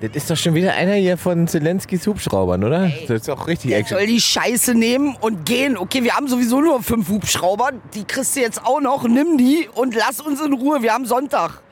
Das ist doch schon wieder einer hier von Zelenskis Hubschraubern, oder? Das ist auch richtig Der Action. soll die Scheiße nehmen und gehen. Okay, wir haben sowieso nur fünf Hubschrauber. Die kriegst du jetzt auch noch. Nimm die und lass uns in Ruhe. Wir haben Sonntag.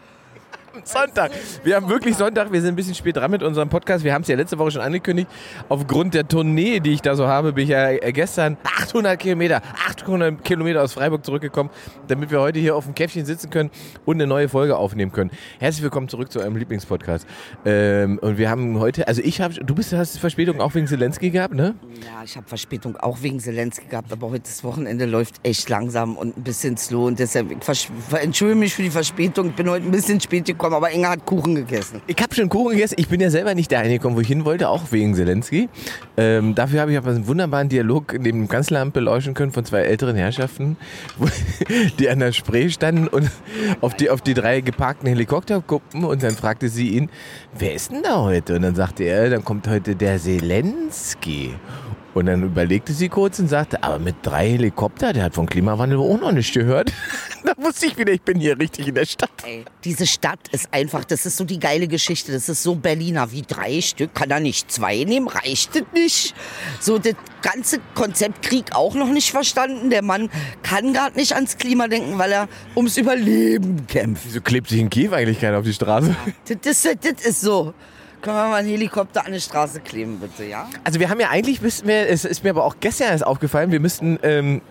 Sonntag. Wir haben wirklich Sonntag. Wir sind ein bisschen spät dran mit unserem Podcast. Wir haben es ja letzte Woche schon angekündigt. Aufgrund der Tournee, die ich da so habe, bin ich ja äh, gestern 800 Kilometer, 800 Kilometer aus Freiburg zurückgekommen, damit wir heute hier auf dem Käffchen sitzen können und eine neue Folge aufnehmen können. Herzlich willkommen zurück zu eurem Lieblingspodcast. Ähm, und wir haben heute, also ich habe, du bist, hast Verspätung auch wegen Zelensky gehabt, ne? Ja, ich habe Verspätung auch wegen Zelensky gehabt, aber heute das Wochenende läuft echt langsam und ein bisschen slow und deshalb ich entschuldige mich für die Verspätung. Ich bin heute ein bisschen spät gekommen, aber Inga hat Kuchen gegessen. Ich habe schon Kuchen gegessen. Ich bin ja selber nicht da hingekommen, wo ich hin wollte, auch wegen Zelensky. Ähm, dafür habe ich aber einen wunderbaren Dialog neben dem Kanzleramt beleuchten können von zwei älteren Herrschaften, wo, die an der Spree standen und auf die, auf die drei geparkten Helikopter guckten. Und dann fragte sie ihn, wer ist denn da heute? Und dann sagte er, dann kommt heute der Zelensky. Und dann überlegte sie kurz und sagte, aber mit drei Helikopter, der hat vom Klimawandel auch noch nicht gehört. da wusste ich wieder, ich bin hier richtig in der Stadt. Ey, diese Stadt ist einfach, das ist so die geile Geschichte. Das ist so Berliner. Wie drei Stück, kann er nicht zwei nehmen? Reicht das nicht? So, das ganze Konzept Krieg auch noch nicht verstanden. Der Mann kann gerade nicht ans Klima denken, weil er ums Überleben kämpft. Wieso klebt sich in Kiew eigentlich keiner auf die Straße? Das, ist- das ist so. Können wir mal einen Helikopter an die Straße kleben, bitte, ja? Also wir haben ja eigentlich, müssten wir, es ist mir aber auch gestern erst aufgefallen, wir müssten ähm,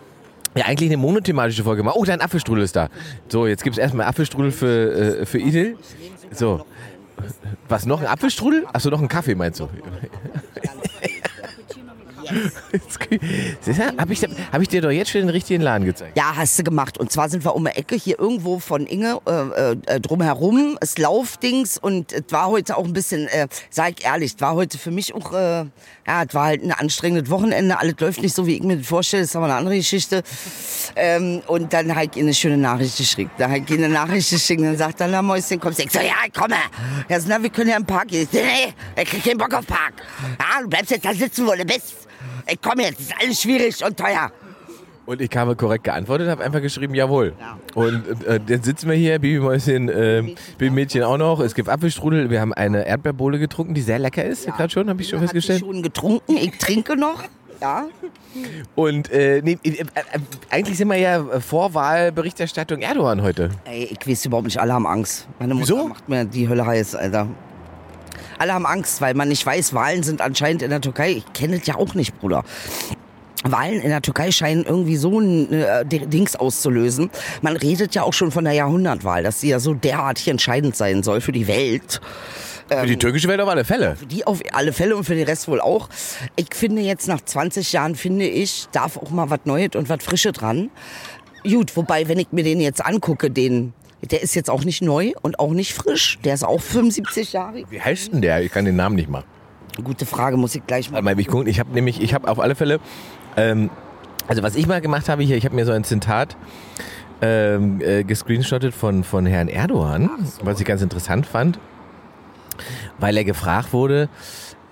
ja eigentlich eine monothematische Folge machen. Oh, dein Apfelstrudel ist da. So, jetzt gibt es erstmal Apfelstrudel für, äh, für Idil. So. Was, noch ein Apfelstrudel? Achso, noch ein Kaffee meinst du? Habe ich, hab ich dir doch jetzt schon den richtigen Laden gezeigt? Ja, hast du gemacht. Und zwar sind wir um die Ecke hier irgendwo von Inge äh, äh, drumherum, das Laufdings. Und es war heute auch ein bisschen, äh, sag ich ehrlich, es war heute für mich auch, äh, ja, es war halt ein anstrengendes Wochenende. Alles läuft nicht so, wie ich mir das vorstelle. Das ist aber eine andere Geschichte. Ähm, und dann habe ich ihr eine schöne Nachricht geschickt. Da habe ich ihr eine Nachricht geschickt und dann sagt er, na Mäuschen, kommst du? Ich so, ja, ich komme. Ja, so, na, wir können ja im Park gehen. Ich so, nee, ich krieg keinen Bock auf Park. Ja, du bleibst jetzt da sitzen, wo du bist. Ich komme jetzt, ist alles schwierig und teuer. Und ich habe korrekt geantwortet, habe einfach geschrieben, jawohl. Ja. Und äh, jetzt sitzen wir hier, Babymäuschen, äh, Babymädchen auch noch. Es gibt Apfelstrudel, wir haben eine Erdbeerbohle getrunken, die sehr lecker ist, gerade schon, habe ich schon festgestellt. schon getrunken, ich trinke noch. Ja. Und äh, nee, äh, äh, eigentlich sind wir ja Vorwahlberichterstattung Erdogan heute. Ey, ich weiß überhaupt nicht, alle haben Angst. Meine Mutter Wieso? macht mir die Hölle heiß, Alter. Alle haben Angst, weil man nicht weiß, Wahlen sind anscheinend in der Türkei. Ich kenne das ja auch nicht, Bruder. Wahlen in der Türkei scheinen irgendwie so ein äh, Dings auszulösen. Man redet ja auch schon von der Jahrhundertwahl, dass sie ja so derartig entscheidend sein soll für die Welt. Für die türkische Welt auf alle Fälle. Für die auf alle Fälle und für den Rest wohl auch. Ich finde jetzt nach 20 Jahren, finde ich, darf auch mal was Neues und was Frische dran. Gut, wobei, wenn ich mir den jetzt angucke, den, der ist jetzt auch nicht neu und auch nicht frisch. Der ist auch 75 Jahre. Wie heißt denn der? Ich kann den Namen nicht mal. Gute Frage, muss ich gleich mal. Warte mal, ich gucken. Ich habe nämlich, ich habe auf alle Fälle, ähm, also was ich mal gemacht habe hier, ich habe mir so ein Zitat ähm, äh, gescreenshottet von, von Herrn Erdogan, was ich ganz interessant fand, weil er gefragt wurde,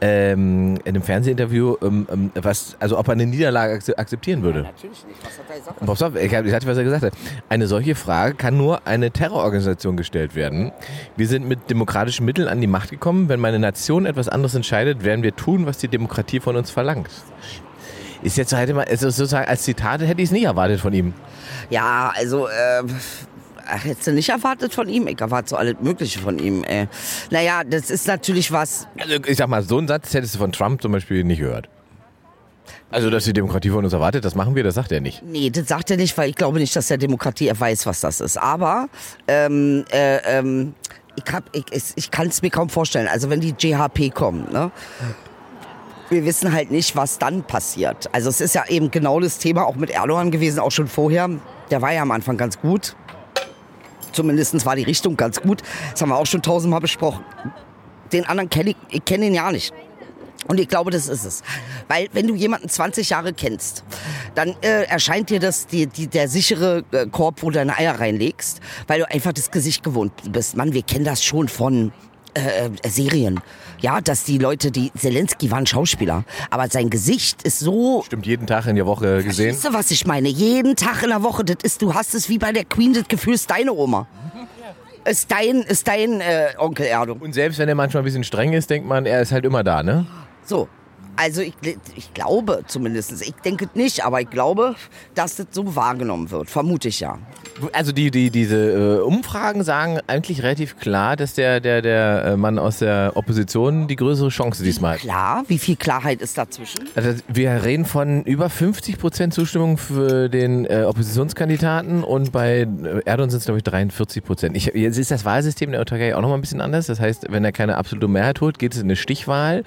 ähm, in einem Fernsehinterview, ähm, ähm, was, also ob er eine Niederlage akze- akzeptieren würde. Natürlich nicht. Was hat er gesagt? Pass auf, ich, hatte, was er gesagt hat. Eine solche Frage kann nur eine Terrororganisation gestellt werden. Wir sind mit demokratischen Mitteln an die Macht gekommen. Wenn meine Nation etwas anderes entscheidet, werden wir tun, was die Demokratie von uns verlangt. Ist jetzt halt immer, also sozusagen als Zitat hätte ich es nicht erwartet von ihm. Ja, also, äh, hättest du nicht erwartet von ihm? Ich erwarte so alles Mögliche von ihm. Äh. Naja, das ist natürlich was, Also ich sag mal, so einen Satz hättest du von Trump zum Beispiel nicht gehört. Also, dass die Demokratie von uns erwartet, das machen wir, das sagt er nicht. Nee, das sagt er nicht, weil ich glaube nicht, dass der Demokratie er weiß, was das ist. Aber ähm, äh, ähm, ich, hab, ich, ich, ich kann es mir kaum vorstellen. Also wenn die JHP kommen, ne? Wir wissen halt nicht, was dann passiert. Also es ist ja eben genau das Thema auch mit Erdogan gewesen, auch schon vorher. Der war ja am Anfang ganz gut. Zumindest war die Richtung ganz gut. Das haben wir auch schon tausendmal besprochen. Den anderen kenne ich, ich kenne ihn ja nicht. Und ich glaube, das ist es. Weil wenn du jemanden 20 Jahre kennst, dann äh, erscheint dir das die, die, der sichere äh, Korb, wo du deine Eier reinlegst, weil du einfach das Gesicht gewohnt bist. Mann, wir kennen das schon von äh, äh, Serien. Ja, dass die Leute, die Zelensky war ein Schauspieler, aber sein Gesicht ist so Stimmt, jeden Tag in der Woche gesehen. Weißt du, was ich meine? Jeden Tag in der Woche, das ist, du hast es wie bei der Queen, das Gefühl ist deine Oma. Ist dein, ist dein äh, Onkel Erdo. Und selbst wenn er manchmal ein bisschen streng ist, denkt man, er ist halt immer da, ne? So. Also ich, ich glaube zumindest, ich denke nicht, aber ich glaube, dass das so wahrgenommen wird. Vermute ich ja. Also die, die, diese äh, Umfragen sagen eigentlich relativ klar, dass der, der, der äh, Mann aus der Opposition die größere Chance diesmal hat. Klar? Wie viel Klarheit ist dazwischen? Also wir reden von über 50 Prozent Zustimmung für den äh, Oppositionskandidaten und bei Erdogan sind es glaube ich 43 Prozent. Ich, jetzt ist das Wahlsystem der Türkei auch noch mal ein bisschen anders. Das heißt, wenn er keine absolute Mehrheit holt, geht es in eine Stichwahl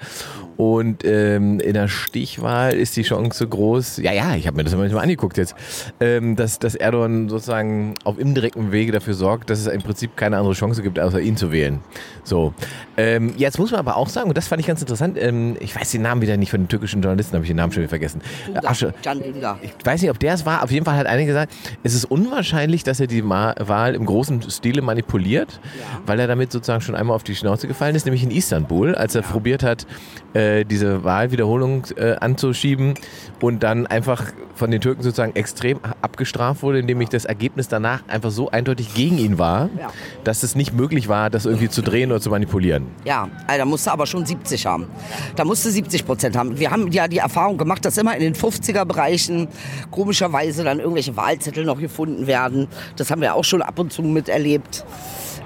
und ähm, in der Stichwahl ist die Chance groß, ja, ja, ich habe mir das mal angeguckt jetzt, ähm, dass, dass Erdogan sozusagen auf indirektem Wege dafür sorgt, dass es im Prinzip keine andere Chance gibt, außer ihn zu wählen. So. Ähm, jetzt muss man aber auch sagen, und das fand ich ganz interessant, ähm, ich weiß den Namen wieder nicht von den türkischen Journalisten, habe ich den Namen schon wieder vergessen. Dündar, Asche. Can Dündar. Ich weiß nicht, ob der es war. Auf jeden Fall hat einer gesagt, es ist unwahrscheinlich, dass er die Ma Wahl im großen Stile manipuliert, ja. weil er damit sozusagen schon einmal auf die Schnauze gefallen ist, nämlich in Istanbul, als er ja. probiert hat, äh, diese Wahlwiederholung äh, anzuschieben und dann einfach von den Türken sozusagen extrem abgestraft wurde, indem ich das Ergebnis danach einfach so eindeutig gegen ihn war, ja. dass es nicht möglich war, das irgendwie zu drehen oder zu manipulieren. Ja, also da musste aber schon 70 haben. Da musste 70 Prozent haben. Wir haben ja die Erfahrung gemacht, dass immer in den 50er-Bereichen komischerweise dann irgendwelche Wahlzettel noch gefunden werden. Das haben wir auch schon ab und zu miterlebt.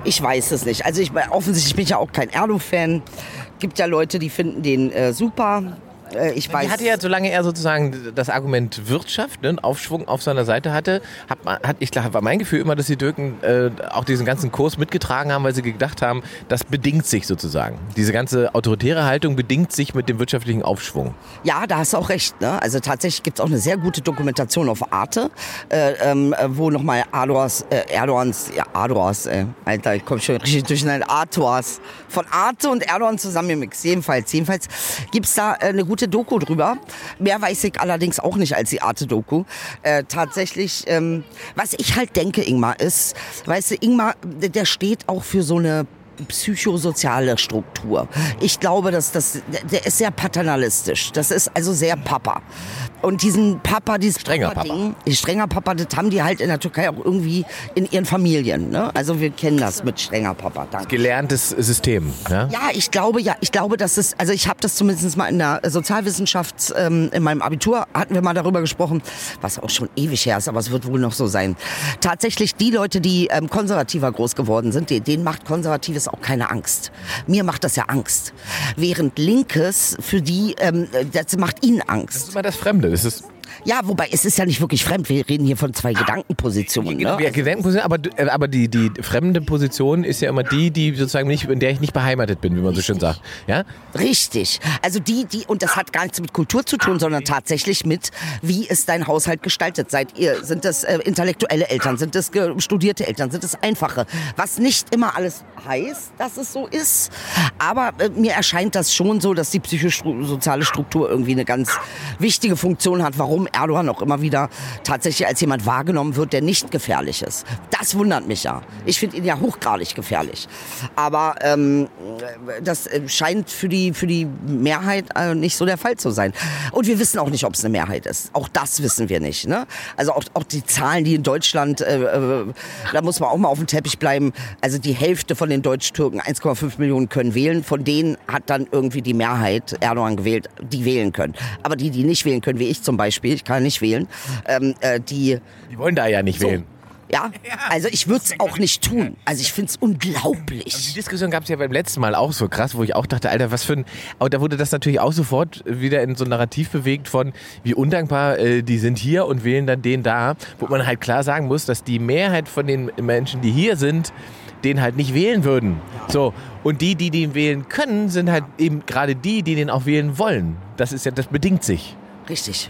Ich weiß es nicht. Also ich offensichtlich bin ich ja auch kein Erdo-Fan. Gibt ja Leute, die finden den äh, super. Äh, ich weiß. Die hatte ja, solange er sozusagen das Argument Wirtschaft, ne, Aufschwung auf seiner Seite hatte, hat, hat ich glaube, war mein Gefühl immer, dass die Türken äh, auch diesen ganzen Kurs mitgetragen haben, weil sie gedacht haben, das bedingt sich sozusagen. Diese ganze autoritäre Haltung bedingt sich mit dem wirtschaftlichen Aufschwung. Ja, da hast du auch recht. Ne? Also tatsächlich gibt es auch eine sehr gute Dokumentation auf Arte, äh, ähm, wo nochmal Erdogans, äh, Erdogans, ja, Erdogans, äh, Alter, ich komme schon richtig durcheinander, Artoas, von Arte und Erdogan zusammengemixt. Jedenfalls, jedenfalls gibt es da äh, eine gute gute Doku drüber. Mehr weiß ich allerdings auch nicht als die Arte-Doku. Äh, tatsächlich, ähm, was ich halt denke, Ingmar, ist, weißt du, Ingmar, der steht auch für so eine psychosoziale Struktur. Ich glaube, dass das, der ist sehr paternalistisch. Das ist also sehr Papa. Und diesen Papa, dieses strenger Papa, Ding, Papa. strenger Papa, das haben die halt in der Türkei auch irgendwie in ihren Familien. Ne? Also wir kennen das mit strenger Papa. Danke. Gelerntes System. Ja? ja, ich glaube, ja, ich glaube, dass es, also ich habe das zumindest mal in der Sozialwissenschaft, ähm, in meinem Abitur hatten wir mal darüber gesprochen, was auch schon ewig her ist, aber es wird wohl noch so sein. Tatsächlich die Leute, die ähm, konservativer groß geworden sind, denen macht konservatives auch keine Angst. Mir macht das ja Angst. Während Linkes für die, ähm, das macht ihnen Angst. Das ist immer das Fremde. Das ist ja, wobei es ist ja nicht wirklich fremd. Wir reden hier von zwei Gedankenpositionen. Ne? Ja, Gedankenpositionen, aber, äh, aber die, die fremde Position ist ja immer die, die sozusagen nicht, in der ich nicht beheimatet bin, wie man so schön sagt. Ja? Richtig. Also die, die, und das hat gar nichts mit Kultur zu tun, sondern tatsächlich mit, wie ist dein Haushalt gestaltet? Seid ihr, sind das äh, intellektuelle Eltern, sind das studierte Eltern, sind das einfache? Was nicht immer alles heißt, dass es so ist. Aber äh, mir erscheint das schon so, dass die psychosoziale Struktur irgendwie eine ganz wichtige Funktion hat, warum Erdogan auch immer wieder tatsächlich als jemand wahrgenommen wird, der nicht gefährlich ist. Das wundert mich ja. Ich finde ihn ja hochgradig gefährlich. Aber ähm, das äh, scheint für die, für die Mehrheit äh, nicht so der Fall zu sein. Und wir wissen auch nicht, ob es eine Mehrheit ist. Auch das wissen wir nicht. Ne? Also auch, auch die Zahlen, die in Deutschland, äh, äh, da muss man auch mal auf dem Teppich bleiben. Also die Hälfte von den Deutsch-Türken, 1,5 Millionen, können wählen. Von denen hat dann irgendwie die Mehrheit Erdogan gewählt, die wählen können. Aber die, die nicht wählen können, wie ich zum Beispiel, ich kann nicht wählen, ähm, äh, die... Die wollen da ja nicht so. wählen. Ja, also ich würde es auch nicht tun. Also ich finde es unglaublich. Also die Diskussion gab es ja beim letzten Mal auch so krass, wo ich auch dachte, Alter, was für ein... Aber da wurde das natürlich auch sofort wieder in so ein Narrativ bewegt von, wie undankbar äh, die sind hier und wählen dann den da, wo man halt klar sagen muss, dass die Mehrheit von den Menschen, die hier sind, den halt nicht wählen würden. So. Und die, die den wählen können, sind halt eben gerade die, die den auch wählen wollen. Das ist ja, das bedingt sich. Richtig.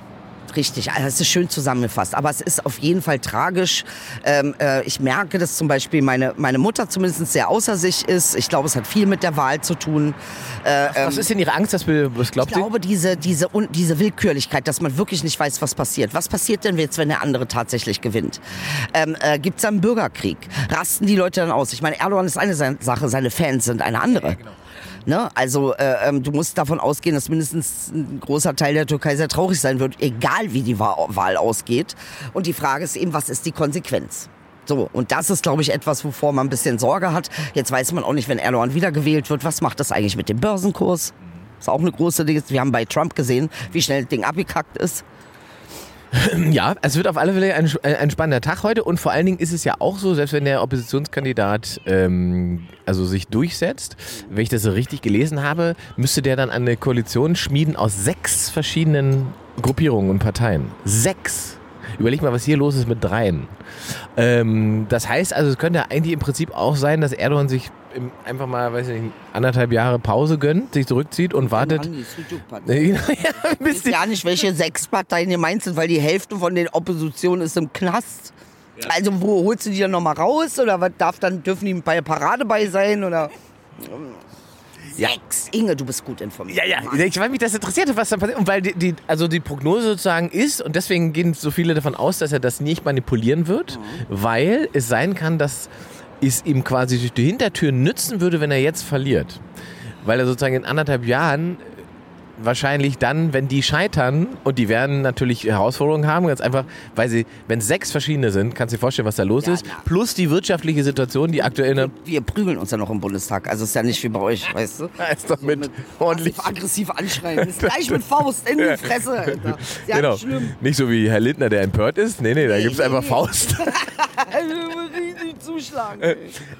Richtig, also das ist schön zusammengefasst. Aber es ist auf jeden Fall tragisch. Ähm, äh, ich merke, dass zum Beispiel meine, meine Mutter zumindest sehr außer sich ist. Ich glaube, es hat viel mit der Wahl zu tun. Äh, was ähm, ist denn Ihre Angst, dass wir, was glaubt Ich Sie? glaube, diese, diese, diese Willkürlichkeit, dass man wirklich nicht weiß, was passiert. Was passiert denn jetzt, wenn der andere tatsächlich gewinnt? Ähm, äh, Gibt es einen Bürgerkrieg? Rasten die Leute dann aus? Ich meine, Erdogan ist eine Sache, seine Fans sind eine andere. Ja, genau. Ne? Also äh, ähm, du musst davon ausgehen, dass mindestens ein großer Teil der Türkei sehr traurig sein wird, egal wie die Wahl ausgeht. Und die Frage ist eben, was ist die Konsequenz? So, und das ist, glaube ich, etwas, wovor man ein bisschen Sorge hat. Jetzt weiß man auch nicht, wenn Erdogan wiedergewählt wird, was macht das eigentlich mit dem Börsenkurs? Ist auch eine große Ding. Wir haben bei Trump gesehen, wie schnell das Ding abgekackt ist. Ja, es wird auf alle Fälle ein, ein spannender Tag heute und vor allen Dingen ist es ja auch so, selbst wenn der Oppositionskandidat ähm, also sich durchsetzt, wenn ich das so richtig gelesen habe, müsste der dann eine Koalition schmieden aus sechs verschiedenen Gruppierungen und Parteien. Sechs. Überleg mal, was hier los ist mit dreien. Ähm, das heißt also, es könnte eigentlich im Prinzip auch sein, dass Erdogan sich einfach mal, weiß ich nicht, anderthalb Jahre Pause gönnt, sich zurückzieht und wartet. ja, ich weiß ja nicht, welche sechs Parteien gemeint sind, weil die Hälfte von den Oppositionen ist im Knast. Also wo holst du die dann nochmal raus? Oder was darf dann, dürfen die bei der Parade bei sein? Oder Sechs. Inge, du bist gut informiert. Ja, ja, ich weiß mich, das interessiert, was da passiert. Und weil die, die, also die Prognose sozusagen ist, und deswegen gehen so viele davon aus, dass er das nicht manipulieren wird, mhm. weil es sein kann, dass es ihm quasi durch die Hintertür nützen würde, wenn er jetzt verliert. Weil er sozusagen in anderthalb Jahren wahrscheinlich dann, wenn die scheitern und die werden natürlich Herausforderungen haben, ganz einfach, weil sie, wenn sechs verschiedene sind, kannst du dir vorstellen, was da los ja, ist, na. plus die wirtschaftliche Situation, die aktuell... Wir, wir prügeln uns ja noch im Bundestag, also ist ja nicht wie bei euch, weißt du? Ja, ist doch mit, so mit ordentlich... aggressiv anschreien, ist gleich mit Faust in die Fresse, Alter. Ja genau, schlimm. nicht so wie Herr Lindner, der empört ist, nee, nee, da gibt es einfach. Faust. Riesig zuschlagen. Äh,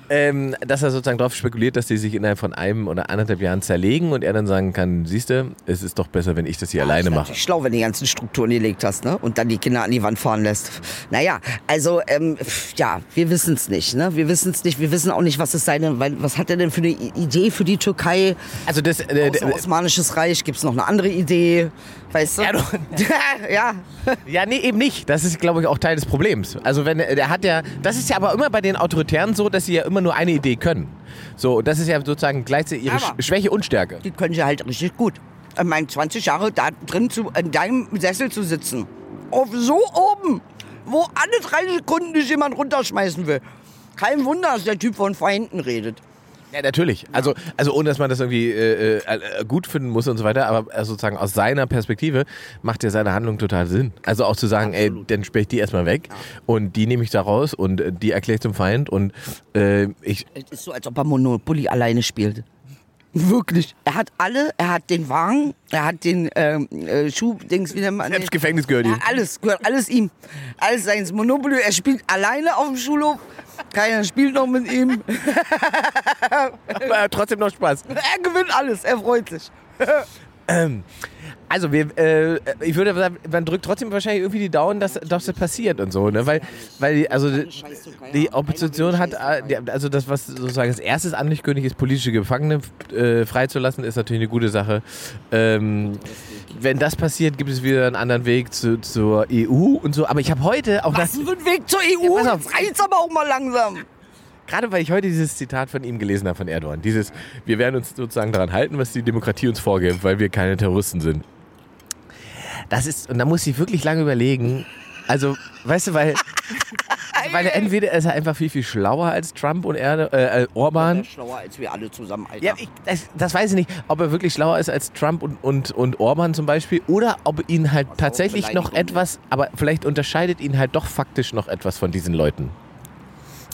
ähm, dass er sozusagen darauf spekuliert, dass die sich innerhalb von einem oder anderthalb Jahren zerlegen und er dann sagen kann, siehst du, es ist doch besser, wenn ich das hier ja, alleine mache. schlau, wenn du die ganzen Strukturen gelegt hast, ne? Und dann die Kinder an die Wand fahren lässt. Naja, also, ähm, ja, wir wissen es nicht, ne? Wir wissen es nicht. Wir wissen auch nicht, was ist seine, weil, was hat er denn für eine Idee für die Türkei? Also das, äh, Osmanisches Reich, gibt es noch eine andere Idee? Weißt du? Ja, ja. ja, nee, eben nicht. Das ist, glaube ich, auch Teil des Problems. Also wenn der hat ja, das ist ja aber immer bei den Autoritären so, dass sie ja immer nur eine Idee können. So, das ist ja sozusagen gleichzeitig ihre aber Schwäche und Stärke. Die können sie halt richtig gut ich meine, 20 Jahre da drin zu, in deinem Sessel zu sitzen. Auf so oben, wo alle drei Sekunden dich jemand runterschmeißen will. Kein Wunder, dass der Typ von Feinden redet. Ja, natürlich. Also, also ohne dass man das irgendwie äh, äh, gut finden muss und so weiter, aber äh, sozusagen aus seiner Perspektive macht ja seine Handlung total Sinn. Also auch zu sagen, Absolut. ey, dann sperre ich die erstmal weg ja. und die nehme ich da raus und äh, die erkläre ich zum Feind und äh, ich. Es ist so, als ob er Monopoly alleine spielt. Wirklich. Er hat alle, er hat den Wagen, er hat den ähm, äh, Schuh-Dings wieder mal. Selbst Gefängnis gehört ihm. Alles, gehört alles ihm. Alles seins Monopoly. Er spielt alleine auf dem Schulhof. Keiner spielt noch mit ihm. Aber er hat trotzdem noch Spaß. Er gewinnt alles, er freut sich. ähm, also wir, äh, ich würde sagen, man drückt trotzdem wahrscheinlich irgendwie die Daumen, dass, dass das passiert und so, ne? Weil, weil also die Opposition hat, also das, was sozusagen das erste Anlichtkönig ist, politische Gefangene äh, freizulassen, ist natürlich eine gute Sache. Ähm, wenn das passiert, gibt es wieder einen anderen Weg zu, zur EU und so. Aber ich habe heute auch... Was für ein Weg zur EU? Ja, das reizt aber auch mal langsam gerade weil ich heute dieses Zitat von ihm gelesen habe, von Erdogan. Dieses, wir werden uns sozusagen daran halten, was die Demokratie uns vorgibt, weil wir keine Terroristen sind. Das ist, und da muss ich wirklich lange überlegen. Also, weißt du, weil, weil er entweder ist er einfach viel, viel schlauer als Trump und er, äh, Orban. schlauer als wir alle zusammen, Alter. Ja, ich, das, das, weiß ich nicht, ob er wirklich schlauer ist als Trump und, und, und Orban zum Beispiel oder ob ihn halt tatsächlich noch etwas, aber vielleicht unterscheidet ihn halt doch faktisch noch etwas von diesen Leuten.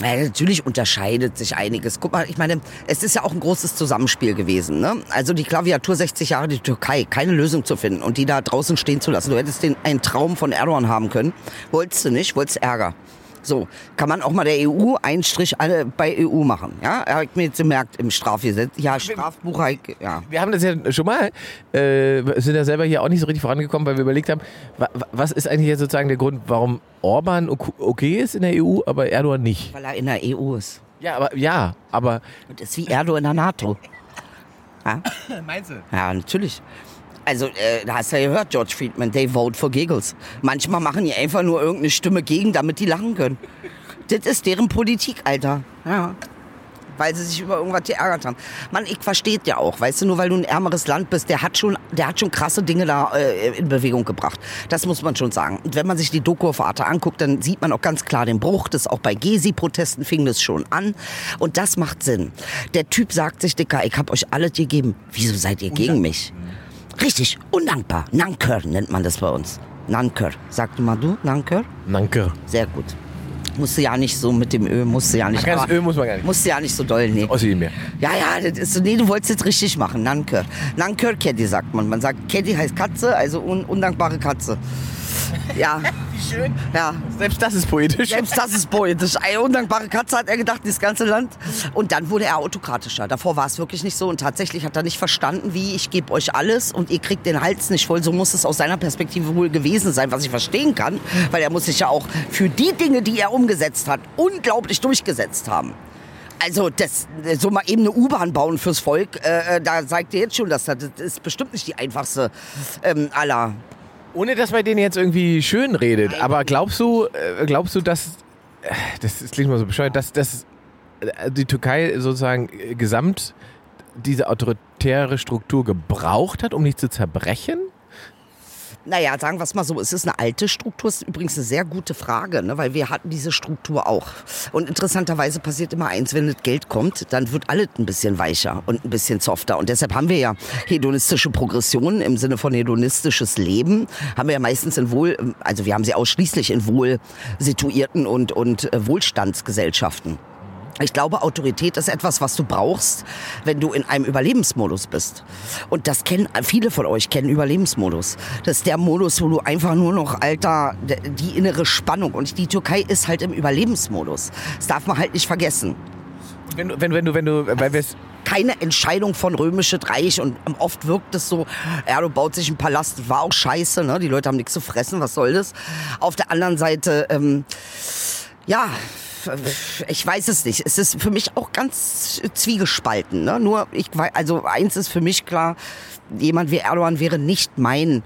Ja, natürlich unterscheidet sich einiges. Guck mal, ich meine, es ist ja auch ein großes Zusammenspiel gewesen. Ne? Also die Klaviatur 60 Jahre die Türkei, keine Lösung zu finden und die da draußen stehen zu lassen. Du hättest den einen Traum von Erdogan haben können. Wolltest du nicht, wolltest Ärger. So, kann man auch mal der EU einen Strich alle bei EU machen. Ja, er hat mir jetzt gemerkt im Strafgesetz. Ja, Strafbuch, ja. Wir haben das ja schon mal, äh, sind ja selber hier auch nicht so richtig vorangekommen, weil wir überlegt haben, was ist eigentlich jetzt sozusagen der Grund, warum Orban okay ist in der EU, aber Erdogan nicht? Weil er in der EU ist. Ja, aber ja, aber. Und ist wie Erdogan in der NATO. Ja? Meinst du? Ja, natürlich. Also, äh, hast du ja gehört, George Friedman, they vote for giggles. Manchmal machen die einfach nur irgendeine Stimme gegen, damit die lachen können. Das ist deren Politik, Alter. Ja. Weil sie sich über irgendwas geärgert haben. Mann, ich verstehe ja auch, weißt du, nur weil du ein ärmeres Land bist, der hat schon, der hat schon krasse Dinge da äh, in Bewegung gebracht. Das muss man schon sagen. Und wenn man sich die Doku auf Arte anguckt, dann sieht man auch ganz klar den Bruch. Das auch bei Gezi-Protesten fing das schon an. Und das macht Sinn. Der Typ sagt sich, Dicker, ich hab euch alles gegeben. Wieso seid ihr gegen mich? Richtig, undankbar. Nanker nennt man das bei uns. Nanker. Sag du mal du, Nanker? Nanker. Sehr gut. Musste ja nicht so mit dem Öl, musste ja nicht. Das Öl muss man gar nicht. Musste ja nicht so doll, nee. Außer mehr. Ja, ja, das ist so, nee, du wolltest jetzt richtig machen, Nankör. Nankör Caddy sagt man. Man sagt, Caddy heißt Katze, also un undankbare Katze. Ja, Wie schön. ja. Selbst das ist poetisch. Selbst das ist poetisch. Eine undankbare Katze hat er gedacht, dieses ganze Land. Und dann wurde er autokratischer. Davor war es wirklich nicht so. Und tatsächlich hat er nicht verstanden, wie ich gebe euch alles und ihr kriegt den Hals nicht voll. So muss es aus seiner Perspektive wohl gewesen sein, was ich verstehen kann. Weil er muss sich ja auch für die Dinge, die er umgesetzt hat, unglaublich durchgesetzt haben. Also das, so mal eben eine U-Bahn bauen fürs Volk, äh, äh, da sagt ihr jetzt schon, dass das, das ist bestimmt nicht die einfachste ähm, aller Ohne dass man den jetzt irgendwie schön redet. Aber glaubst du, äh, glaubst du, dass, äh, das klingt mal so bescheuert, dass, dass äh, die Türkei sozusagen gesamt diese autoritäre Struktur gebraucht hat, um nicht zu zerbrechen? Naja, sagen wir es mal so, es ist eine alte Struktur, ist übrigens eine sehr gute Frage, ne? weil wir hatten diese Struktur auch. Und interessanterweise passiert immer eins, wenn das Geld kommt, dann wird alles ein bisschen weicher und ein bisschen softer. Und deshalb haben wir ja hedonistische Progressionen im Sinne von hedonistisches Leben, haben wir ja meistens in wohl, also wir haben sie ausschließlich in wohl situierten und, und äh, Wohlstandsgesellschaften. Ich glaube, Autorität ist etwas, was du brauchst, wenn du in einem Überlebensmodus bist. Und das kennen viele von euch kennen Überlebensmodus. Das ist der Modus, wo du einfach nur noch, Alter, die innere Spannung. Und die Türkei ist halt im Überlebensmodus. Das darf man halt nicht vergessen. Wenn, du- wenn, wenn du, wenn du, weil wir Keine Entscheidung von römisches Reich und oft wirkt es so, Erdo baut sich einen Palast, war auch scheiße, ne? Die Leute haben nichts zu fressen, was soll das? Auf der anderen Seite, ähm, ja, ich weiß es nicht. Es ist für mich auch ganz zwiegespalten. Ne? Nur, ich also eins ist für mich klar, jemand wie Erdogan wäre nicht mein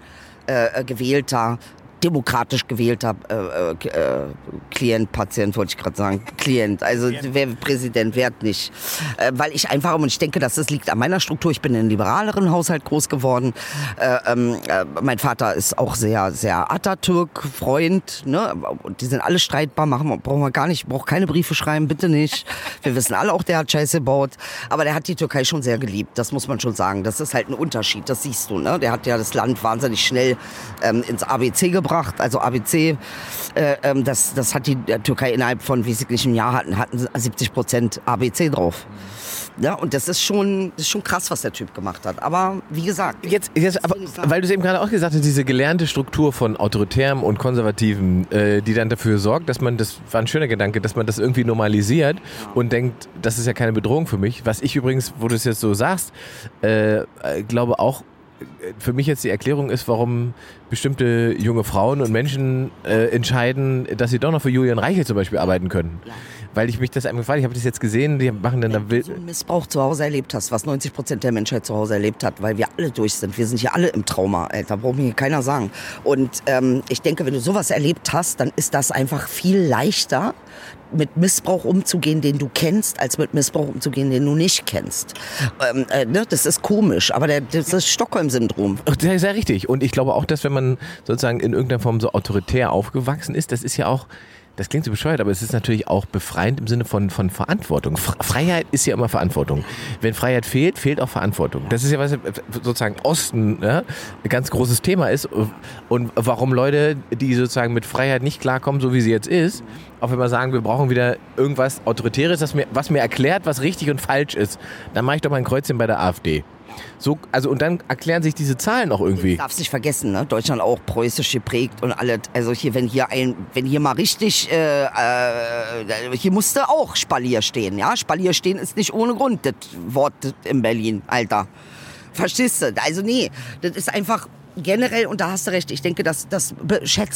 äh, gewählter, demokratisch gewählter äh, äh, äh, Klient, Patient, wollte ich gerade sagen. Klient. Also wer Präsident wird nicht. Äh, weil ich einfach, und ich denke, dass das liegt an meiner Struktur. Ich bin in einem liberaleren Haushalt groß geworden. Äh, ähm, äh, mein Vater ist auch sehr, sehr Atatürk-Freund. Ne? Und die sind alle streitbar, machen wir, brauchen wir gar nicht, braucht keine Briefe schreiben, bitte nicht. Wir wissen alle auch, der hat Scheiße gebaut. Aber der hat die Türkei schon sehr geliebt, das muss man schon sagen. Das ist halt ein Unterschied, das siehst du. Ne? Der hat ja das Land wahnsinnig schnell ähm, ins ABC gebracht. Also ABC, äh, ähm, das, das hat die äh, Türkei innerhalb von, nicht im Jahr hatten, hatten 70 Prozent ABC drauf. Ja, und das ist schon, das ist schon krass, was der Typ gemacht hat. Aber wie gesagt, Jetzt, jetzt aber, weil du es eben gerade auch gesagt hast, diese gelernte Struktur von Autoritärem und Konservativen, äh, die dann dafür sorgt, dass man, das war ein schöner Gedanke, dass man das irgendwie normalisiert und denkt, das ist ja keine Bedrohung für mich. Was ich übrigens, wo du es jetzt so sagst, äh, äh, glaube auch, für mich jetzt die Erklärung ist, warum bestimmte junge Frauen und Menschen äh, entscheiden, dass sie doch noch für Julian Reichel zum Beispiel arbeiten können. Weil ich mich das einfach gefragt, ich habe das jetzt gesehen, die machen dann da Wenn du so einen Missbrauch zu Hause erlebt hast, was 90 Prozent der Menschheit zu Hause erlebt hat, weil wir alle durch sind. Wir sind hier alle im Trauma, Alter, braucht mir keiner sagen. Und ähm, ich denke, wenn du sowas erlebt hast, dann ist das einfach viel leichter, mit Missbrauch umzugehen, den du kennst, als mit Missbrauch umzugehen, den du nicht kennst. Ähm, äh, ne? Das ist komisch, aber der, das ist Stockholm-Syndrom. Sehr, sehr richtig. Und ich glaube auch, dass wenn man sozusagen in irgendeiner Form so autoritär aufgewachsen ist, das ist ja auch, das klingt so bescheuert, aber es ist natürlich auch befreiend im Sinne von, von Verantwortung. Freiheit ist ja immer Verantwortung. Wenn Freiheit fehlt, fehlt auch Verantwortung. Das ist ja was sozusagen Osten ne, ein ganz großes Thema ist und warum Leute, die sozusagen mit Freiheit nicht klarkommen, so wie sie jetzt ist, auch wenn wir sagen, wir brauchen wieder irgendwas Autoritäres, das mir, was mir erklärt, was richtig und falsch ist, dann mache ich doch mal ein Kreuzchen bei der AfD. So, also und dann erklären sich diese Zahlen auch irgendwie. darfst nicht vergessen, ne? Deutschland auch preußisch geprägt und alles. Also hier, wenn hier ein, wenn hier mal richtig, äh, äh, hier musste auch Spalier stehen, ja? Spalier stehen ist nicht ohne Grund, das Wort in Berlin, Alter. Verstehst du? Also nee, das ist einfach generell, und da hast du recht, ich denke, das, das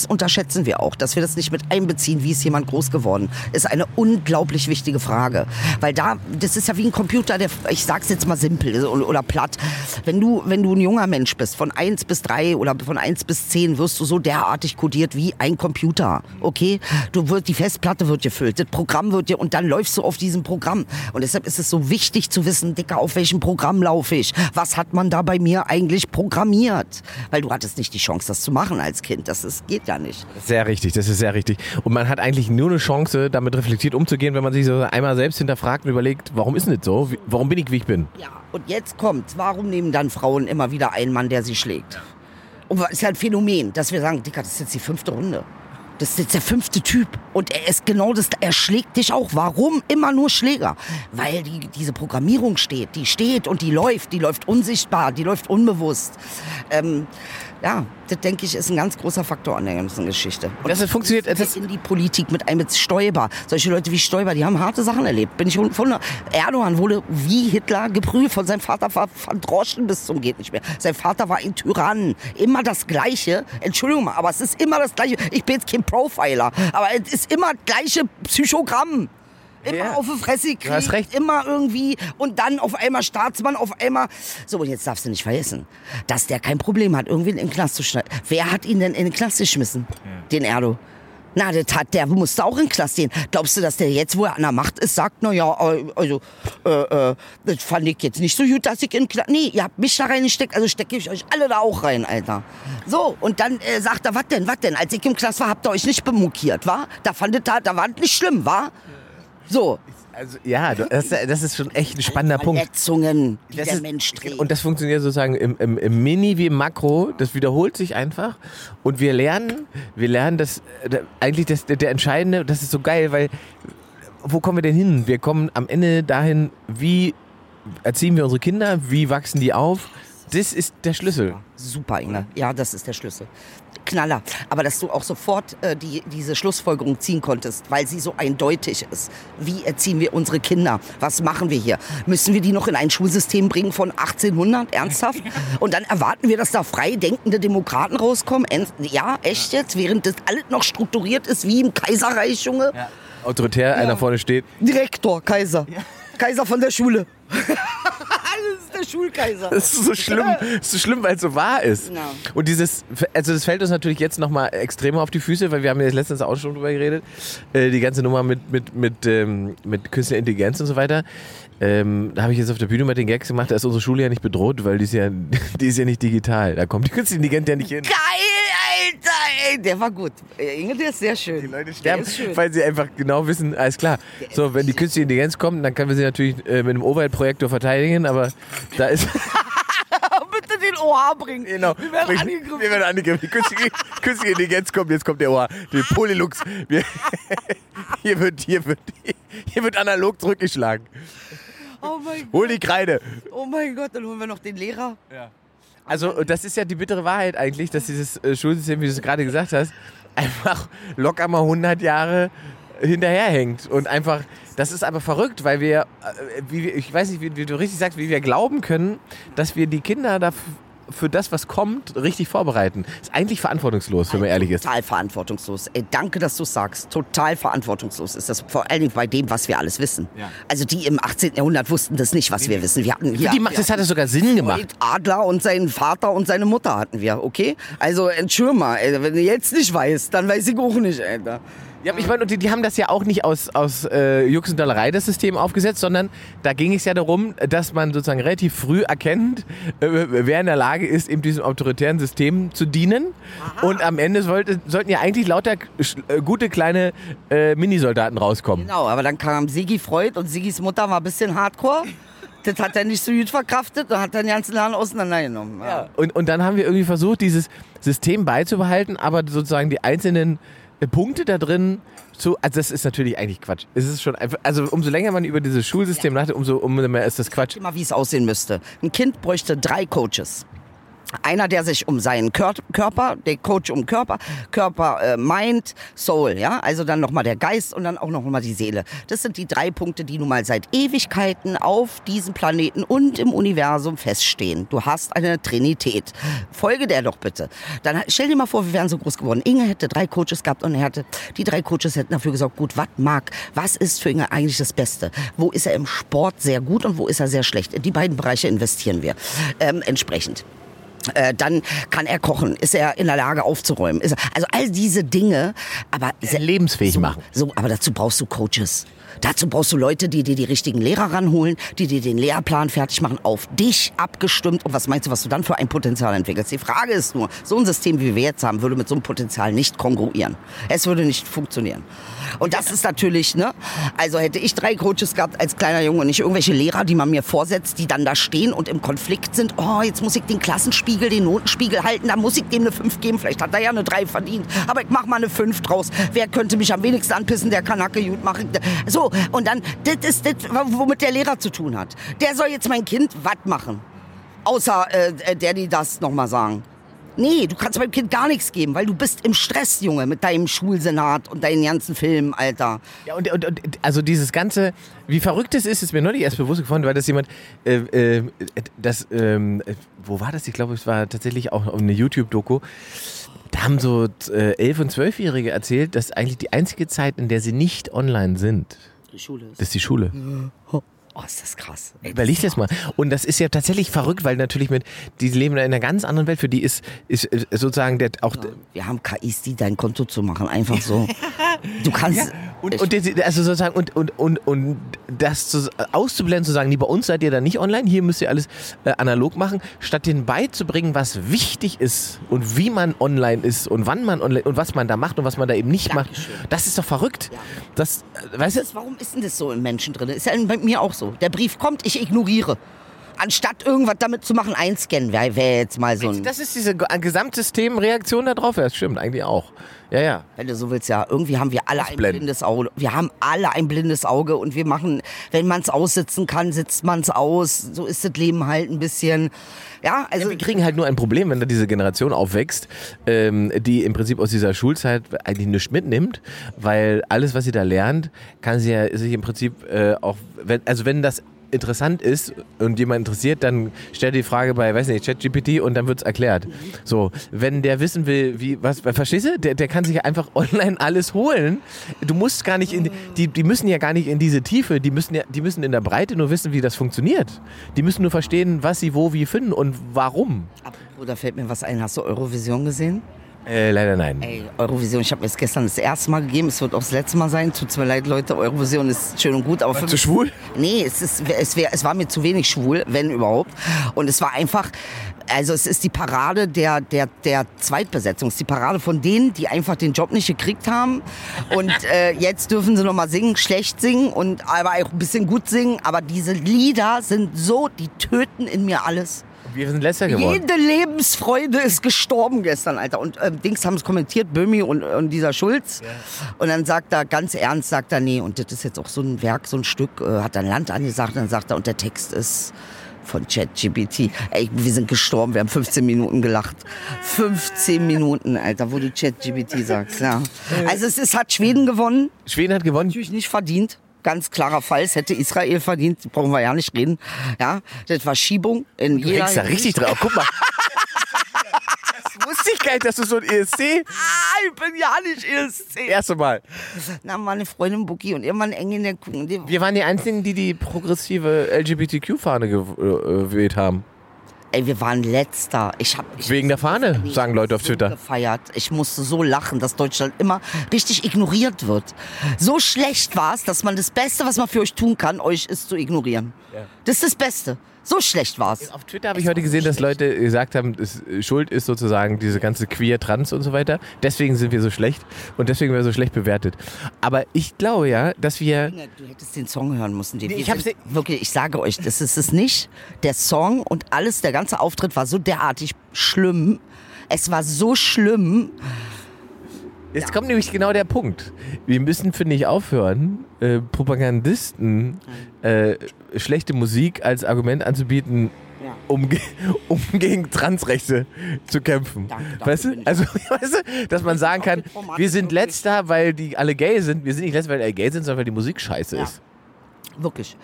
unterschätzen wir auch, dass wir das nicht mit einbeziehen, wie ist jemand groß geworden, ist eine unglaublich wichtige Frage. Weil da, das ist ja wie ein Computer, der, ich sag's jetzt mal simpel oder, platt, wenn du, wenn du ein junger Mensch bist, von 1 bis 3 oder von 1 bis 10 wirst du so derartig kodiert wie ein Computer, okay? Du wirst, die Festplatte wird gefüllt, das Programm wird dir, und dann läufst du auf diesem Programm. Und deshalb ist es so wichtig zu wissen, Dicker, auf welchem Programm laufe ich? Was hat man da bei mir eigentlich programmiert? Weil du hattest nicht die Chance, das zu machen als Kind. Das ist, geht ja nicht. Sehr richtig, das ist sehr richtig. Und man hat eigentlich nur eine Chance, damit reflektiert umzugehen, wenn man sich so einmal selbst hinterfragt und überlegt, warum ist denn das so? Warum bin ich, wie ich bin? Ja, und jetzt kommt, warum nehmen dann Frauen immer wieder einen Mann, der sie schlägt? Und es ist ja ein Phänomen, dass wir sagen, Dicker, das ist jetzt die fünfte Runde. Das ist jetzt der fünfte Typ. Und er ist genau das, er schlägt dich auch. Warum immer nur Schläger? Weil die, diese Programmierung steht. Die steht und die läuft. Die läuft unsichtbar, die läuft unbewusst. Ähm, ja, das denke ich ist ein ganz großer Faktor an der ganzen Geschichte. Und das funktioniert das in die Politik mit einem mit Stoiber. Solche Leute wie Stoiber, die haben harte Sachen erlebt. Bin ich von Erdogan wurde wie Hitler geprüft von seinem Vater verdroschen bis zum geht nicht mehr. Sein Vater war ein Tyrann. Immer das Gleiche. Entschuldigung mal, aber es ist immer das Gleiche. Ich bin jetzt kein Profiler, aber es ist immer das gleiche Psychogramm. Immer ja. auf die Fresse kriegt, hast recht. immer irgendwie und dann auf einmal Staatsmann, auf einmal. So, und jetzt darfst du nicht vergessen, dass der kein Problem hat, irgendwie in den Knast zu schneiden. Wer hat ihn denn in den Knast geschmissen? Ja. Den Erdo. Na, das hat, der musste auch in den Knast gehen. Glaubst du, dass der jetzt, wo er an der Macht ist, sagt, na ja, äh, also, äh, äh, das fand ich jetzt nicht so gut, dass ich in den Knast, nee, ihr habt mich da reingesteckt, also stecke ich euch alle da auch rein, Alter. So, und dann äh, sagt er, was denn, was denn? Als ich im Knast war, habt ihr euch nicht bemukiert, wa? Da fandet er, da war nicht schlimm, wa? So. Also ja, das, das, ist schon echt ein spannender Punkt. Verletzungen, die das der ist, Mensch trägt. Und das funktioniert sozusagen im, im, im, Mini wie im Makro. Das wiederholt sich einfach. Und wir lernen, wir lernen, dass eigentlich das, der entscheidende, das ist so geil, weil wo kommen wir denn hin? Wir kommen am Ende dahin, wie erziehen wir unsere Kinder, wie wachsen die auf? Das ist der Schlüssel. Super, Inge. Ja, das ist der Schlüssel. Knaller. Aber dass du auch sofort äh, die, diese Schlussfolgerung ziehen konntest, weil sie so eindeutig ist. Wie erziehen wir unsere Kinder? Was machen wir hier? Müssen wir die noch in ein Schulsystem bringen von 1800? Ernsthaft? Und dann erwarten wir, dass da frei denkende Demokraten rauskommen? Ja, echt jetzt? Während das alles noch strukturiert ist wie im Kaiserreich, Junge? Ja. Autoritär, ja. einer vorne steht. Direktor, Kaiser. Ja. Kaiser von der Schule. der Schulkaiser. Das ist so schlimm, das ist so schlimm, weil es so wahr ist. Ja. Und dieses, also das fällt uns natürlich jetzt nochmal extremer auf die Füße, weil wir haben ja letztens auch schon drüber geredet, äh, die ganze Nummer mit, mit, mit, ähm, mit künstlicher Intelligenz und so weiter. Ähm, da habe ich jetzt auf der Bühne mal den Gags gemacht, da ist unsere Schule ja nicht bedroht, weil die ist ja, die ist ja nicht digital. Da kommt die künstliche Intelligenz ja nicht hin. Geil, Alter, ey, der war gut. Inge, der ist sehr schön. Die Leute sterben, weil sie einfach genau wissen, alles klar. So, wenn die künstliche Intelligenz kommt, dann können wir sie natürlich äh, mit einem Overhead-Projektor verteidigen, aber da ist... Bitte den OH bringen. Genau. Wir werden angegriffen. Wir werden angegriffen. Die künstliche, künstliche Intelligenz kommt, jetzt kommt der OH. Die Polylux. Wir, hier, wird, hier, wird, hier wird analog zurückgeschlagen. Oh mein Gott. Hol die Kreide. Oh mein Gott, dann holen wir noch den Lehrer. Ja. Also, das ist ja die bittere Wahrheit eigentlich, dass dieses äh, Schulsystem, wie du es gerade gesagt hast, einfach locker mal 100 Jahre hinterherhängt und einfach das ist aber verrückt, weil wir, äh, wie, ich weiß nicht, wie, wie, du richtig sagst, wie wir glauben können, dass wir die Kinder dafür für das, was kommt, richtig vorbereiten. Ist eigentlich verantwortungslos, wenn man ehrlich ist. Total verantwortungslos. Ey, danke, dass du sagst. Total verantwortungslos ist das vor allen Dingen bei dem, was wir alles wissen. Ja. Also die im 18. Jahrhundert wussten das nicht, was wir wissen. Wir hatten hier, die macht, das hatte sogar Sinn gemacht. Adler und seinen Vater und seine Mutter hatten wir, okay? Also entschuldige mal, ey, wenn du jetzt nicht weißt, dann weiß ich auch nicht, Alter. Ja, ich meine, die, die, haben das ja auch nicht aus, aus äh, Jux und Dollerei das System aufgesetzt, sondern da ging es ja darum, dass man sozusagen relativ früh erkennt, äh, wer in der Lage ist, eben diesem autoritären System zu dienen. Aha. Und am Ende sollte, sollten ja eigentlich lauter äh, gute kleine äh, Minisoldaten rauskommen. Genau, aber dann kam Sigi Freud und Sigis Mutter war ein bisschen hardcore. Das hat er nicht so gut verkraftet und hat den ganzen Laden auseinandergenommen. Ja. ja. Und, und dann haben wir irgendwie versucht, dieses System beizubehalten, aber sozusagen die einzelnen Punkte da drin zu, also das ist natürlich eigentlich Quatsch. Es ist schon einfach, also umso länger man über dieses Schulsystem ja. nachdenkt, umso, umso mehr ist das Quatsch. Immer wie es aussehen müsste. Ein Kind bräuchte drei Coaches. Einer, der sich um seinen Körper, der Coach um Körper, Körper, äh, Mind, Soul, ja, also dann nochmal der Geist und dann auch nochmal die Seele. Das sind die drei Punkte, die nun mal seit Ewigkeiten auf diesem Planeten und im Universum feststehen. Du hast eine Trinität. Folge der doch bitte. Dann stell dir mal vor, wir wären so groß geworden. Inge hätte drei Coaches gehabt und er hätte, die drei Coaches hätten dafür gesorgt, gut, was mag, was ist für Inge eigentlich das Beste? Wo ist er im Sport sehr gut und wo ist er sehr schlecht? In die beiden Bereiche investieren wir ähm, entsprechend. Äh, dann kann er kochen, ist er in der Lage aufzuräumen. Ist er, also all diese Dinge, aber lebensfähig so, machen. So, aber dazu brauchst du Coaches. Dazu brauchst du Leute, die dir die richtigen Lehrer ranholen, die dir den Lehrplan fertig machen, auf dich abgestimmt. Und was meinst du, was du dann für ein Potenzial entwickelst? Die Frage ist nur, so ein System, wie wir jetzt haben, würde mit so einem Potenzial nicht kongruieren. Es würde nicht funktionieren. Und das ist natürlich, ne? Also hätte ich drei Coaches gehabt als kleiner Junge und nicht irgendwelche Lehrer, die man mir vorsetzt, die dann da stehen und im Konflikt sind. Oh, jetzt muss ich den Klassenspiegel, den Notenspiegel halten, da muss ich dem eine 5 geben. Vielleicht hat er ja eine 3 verdient. Aber ich mach mal eine 5 draus. Wer könnte mich am wenigsten anpissen? Der Kanacke gut machen. So, und dann, das ist das, womit der Lehrer zu tun hat. Der soll jetzt mein Kind was machen. Außer äh, der, die das nochmal sagen. Nee, du kannst meinem Kind gar nichts geben, weil du bist im Stress, Junge, mit deinem Schulsenat und deinen ganzen Filmen, Alter. Ja, und, und, und also dieses ganze, wie verrückt es ist, ist mir neulich erst bewusst geworden, weil das jemand, äh, äh, das, ähm, wo war das? Ich glaube, es war tatsächlich auch eine YouTube-Doku. Da haben so äh, 11- und 12-Jährige erzählt, dass eigentlich die einzige Zeit, in der sie nicht online sind, Die Schule ist. das ist die Schule. Oh, ist das krass. Ey, Überleg das mal. Und das ist ja tatsächlich verrückt, weil natürlich mit, die leben in einer ganz anderen Welt. Für die ist, ist sozusagen der, auch, Wir haben KIs, die dein Konto zu machen, einfach so. Du kannst. Und, und die- also sozusagen und und und und das zu, auszublenden, zu sagen, nee, bei uns seid ihr da nicht online, hier müsst ihr alles äh, analog machen, statt denen beizubringen, was wichtig ist und wie man online ist und wann man online und was man da macht und was man da eben nicht Dankeschön. macht. Das ist doch verrückt. Das, äh, weißt du? Warum ist denn das so im Menschen drin? Ist ja bei mir auch so. Der Brief kommt, ich ignoriere. Anstatt irgendwas damit zu machen, einscannen wäre wär jetzt mal so ein. Das ist diese Ge- Gesamtsystemreaktion da drauf. Ja, das stimmt eigentlich auch. Ja, ja. Wenn du so willst, ja, irgendwie haben wir alle ein Ausblenden. blindes Auge. Wir haben alle ein blindes Auge und wir machen, wenn man es aussitzen kann, sitzt man es aus. So ist das Leben halt ein bisschen. Ja, also. Wir kriegen halt nur ein Problem, wenn da diese Generation aufwächst, ähm, die im Prinzip aus dieser Schulzeit eigentlich nichts mitnimmt, weil alles, was sie da lernt, kann sie ja sich im Prinzip äh, auch, wenn, also wenn das interessant ist und jemand interessiert, dann stellt die Frage bei, weiß nicht, ChatGPT und dann wird's erklärt. So, wenn der wissen will, wie, was, verstehst du? Der, der kann sich einfach online alles holen. Du musst gar nicht in, die, die müssen ja gar nicht in diese Tiefe, die müssen ja, die müssen in der Breite nur wissen, wie das funktioniert. Die müssen nur verstehen, was sie wo wie finden und warum. Apropos, da fällt mir was ein. Hast du Eurovision gesehen? Äh, leider nein. Ey, Eurovision, ich habe mir das gestern das erste Mal gegeben. Es wird auch das letzte Mal sein. Tut mir leid, Leute. Eurovision ist schön und gut, aber für Zu mich- schwul? Nee, es, ist, es, wär, es war mir zu wenig schwul, wenn überhaupt. Und es war einfach, also es ist die Parade der, der, der Zweitbesetzung. Es ist die Parade von denen, die einfach den Job nicht gekriegt haben. Und äh, jetzt dürfen sie noch mal singen, schlecht singen und aber auch ein bisschen gut singen. Aber diese Lieder sind so, die töten in mir alles. Wir sind letzter geworden. Jede Lebensfreude ist gestorben gestern, Alter. Und ähm, Dings haben es kommentiert, Böhmi und, und dieser Schulz. Und dann sagt er ganz ernst, sagt er, nee, und das ist jetzt auch so ein Werk, so ein Stück, äh, hat ein Land angesagt. Dann sagt er, und der Text ist von ChatGPT. Ey, wir sind gestorben, wir haben 15 Minuten gelacht. 15 Minuten, Alter, wo du ChatGPT sagst, ja. Also es ist, hat Schweden gewonnen, Schweden hat gewonnen. natürlich nicht verdient. Ganz klarer Fall, es hätte Israel verdient, brauchen wir ja nicht reden. Ja, das war Schiebung in Du jeder hängst da richtig drauf. Guck mal. Das wusste ich gar nicht, dass du so ein ESC. Ah, ich bin ja nicht ESC. Erste Mal. Na, meine Freundin Buki und irgendwann eng in der. Die, Wir waren die einzigen, die die progressive LGBTQ-Fahne gewählt haben. Ey, wir waren letzter. Ich hab, ich Wegen der Fahne, sagen Leute auf so Twitter. gefeiert. Ich musste so lachen, dass Deutschland immer richtig ignoriert wird. So schlecht war es, dass man das Beste, was man für euch tun kann, euch ist zu ignorieren. Das ist das Beste. So schlecht war es. Auf Twitter habe ich heute gesehen, dass Leute gesagt haben, es, Schuld ist sozusagen diese ganze Queer, Trans und so weiter. Deswegen sind wir so schlecht und deswegen werden wir so schlecht bewertet. Aber ich glaube ja, dass wir Du hättest den Song hören müssen. Den Nee, ich sind- wirklich, ich sage euch, das ist es nicht. Der Song und alles, der ganze Auftritt war so derartig schlimm. Es war so schlimm. Jetzt kommt nämlich genau der Punkt. Wir müssen, finde ich, aufhören, äh, Propagandisten äh, schlechte Musik als Argument anzubieten, Ja. um, um gegen Transrechte zu kämpfen. Danke, danke, weißt du? Also, weißt du, dass man sagen kann, wir sind letzter, weil die alle gay sind. Wir sind nicht letzter, weil die alle gay sind, sondern weil die Musik scheiße Ja. ist. Wirklich.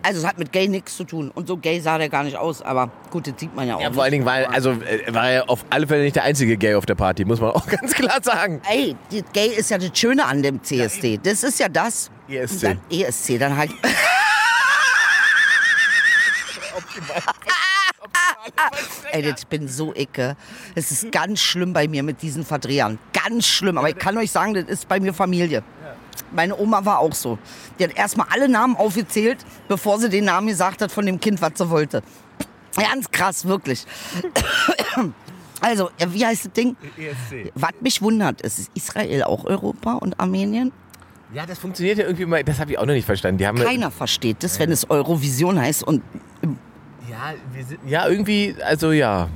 Also es hat mit Gay nichts zu tun. Und so gay sah der gar nicht aus. Aber gut, das sieht man ja auch. Ja, vor allen Dingen war, er- also, äh, war er auf alle Fälle nicht der einzige Gay auf der Party, muss man auch ganz klar sagen. Ey, die Gay ist ja das Schöne an dem CSD. Das ist ja das. ESC. Dann ESC, dann halt. Ey, ich bin so icke. Es ist ganz schlimm bei mir mit diesen Verdrehern. Ganz schlimm. Aber ich kann euch sagen, das ist bei mir Familie. Meine Oma war auch so. Die hat erstmal alle Namen aufgezählt, bevor sie den Namen gesagt hat von dem Kind, was sie wollte. Ganz krass, wirklich. Also, wie heißt das Ding? ESC. Was mich wundert, ist, ist Israel auch Europa und Armenien? Ja, das funktioniert ja irgendwie mal, das habe ich auch noch nicht verstanden. Keiner versteht das, wenn es Eurovision heißt und ja, wir sind, ja, irgendwie, also ja.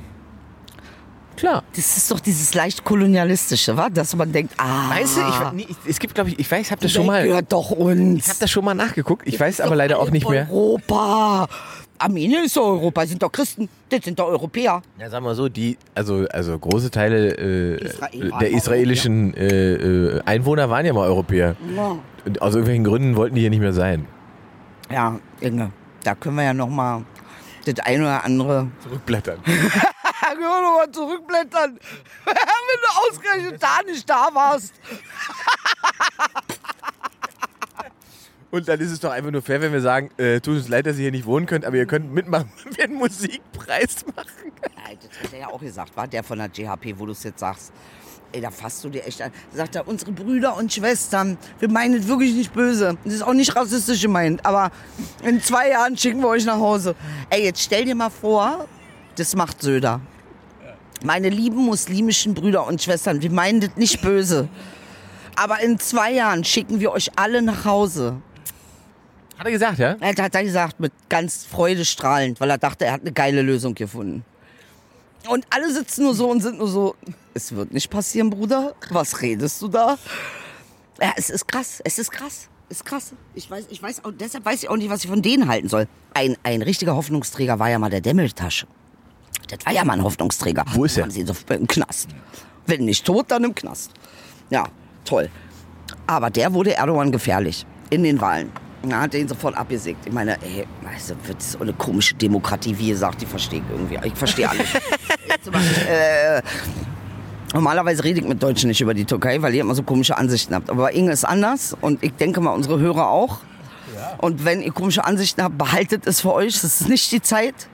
Klar. das ist doch dieses leicht kolonialistische, wa? dass man denkt, ah, Weißt du, ich, nee, ich, es gibt, glaube ich, ich weiß, ich habe das schon mal, gehört doch uns. ich habe das schon mal nachgeguckt. Ich weiß Ist aber leider auch nicht mehr. Europa. Armenien ist doch Europa, sind doch Christen, das sind doch Europäer. Ja, sagen wir so, die, also, also große Teile äh, Israel der israelischen äh, äh, Einwohner waren ja mal Europäer. Ja. Und aus irgendwelchen Gründen wollten die hier nicht mehr sein. Ja, Inge, da können wir ja noch mal das eine oder andere. Zurückblättern. können wir noch mal zurückblättern, wenn du ausgerechnet da nicht da warst. Und dann ist es doch einfach nur fair, wenn wir sagen, äh, tut uns leid, dass ihr hier nicht wohnen könnt, aber ihr könnt mitmachen, wenn wir einen Musikpreis machen. Nein, das hat er ja auch gesagt, war der von der GHP, wo du es jetzt sagst. Ey, da fasst du dir echt an. Da sagt er, unsere Brüder und Schwestern, wir meinen es wirklich nicht böse. Das ist auch nicht rassistisch gemeint, aber in zwei Jahren schicken wir euch nach Hause. Ey, jetzt stell dir mal vor, das macht Söder. Meine lieben muslimischen Brüder und Schwestern, wir meinen das nicht böse. Aber in zwei Jahren schicken wir euch alle nach Hause. Hat er gesagt, ja? Er hat er gesagt, mit ganz freudestrahlend, weil er dachte, er hat eine geile Lösung gefunden. Und alle sitzen nur so und sind nur so, es wird nicht passieren, Bruder. Was redest du da? Ja, es ist krass, es ist krass. Es ist krass. Ich weiß, ich weiß auch, deshalb weiß ich auch nicht, was ich von denen halten soll. Ein, ein richtiger Hoffnungsträger war ja mal der Demmeltasche. Das war ja mal ein Hoffnungsträger. Wo ist er? Haben sie ihn so im Knast. Wenn nicht tot, dann im Knast. Ja, toll. Aber der wurde Erdogan gefährlich in den Wahlen. Na, hat er ihn sofort abgesägt. Ich meine, ey, also, das ist so eine komische Demokratie, wie ihr sagt, die verstehe ich irgendwie. Ich verstehe alles. Äh, normalerweise rede ich mit Deutschen nicht über die Türkei, weil ihr immer so komische Ansichten habt. Aber Inge ist anders und ich denke mal, unsere Hörer auch. Und wenn ihr komische Ansichten habt, behaltet es für euch. Das ist nicht die Zeit.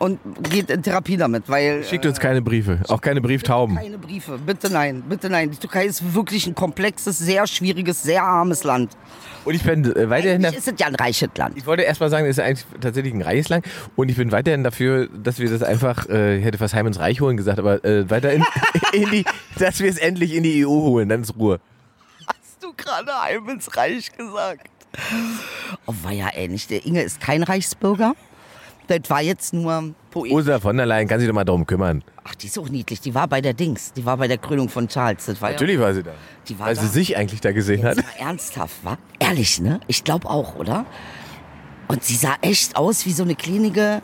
Und geht in Therapie damit, weil. Schickt uns keine Briefe, auch keine Brieftauben. Keine Briefe, bitte nein, bitte nein. Die Türkei ist wirklich ein komplexes, sehr schwieriges, sehr armes Land. Und ich bin äh, weiterhin Eigentlich ist es ja ein reiches Land. Ich wollte erst mal sagen, es ist eigentlich tatsächlich ein reiches Land und ich bin weiterhin dafür, dass wir das einfach, äh, ich hätte fast heim ins Reich holen gesagt, aber äh, weiterhin in die, dass wir es endlich in die EU holen, dann ist Ruhe. Hast du gerade heim ins Reich gesagt? Oh, war ja ähnlich. Der Inge ist kein Reichsbürger. Das war jetzt nur Poet. Ursula von der Leyen kann sich doch mal darum kümmern. Ach, die ist auch niedlich. Die war bei der Dings. Die war bei der Krönung von Charles. Das war Natürlich war sie da. Die war Weil da. sie sich eigentlich da gesehen hat. Jetzt mal ernsthaft, wa? Ehrlich, ne? Ich glaube auch, oder? Und sie sah echt aus wie so eine kleine,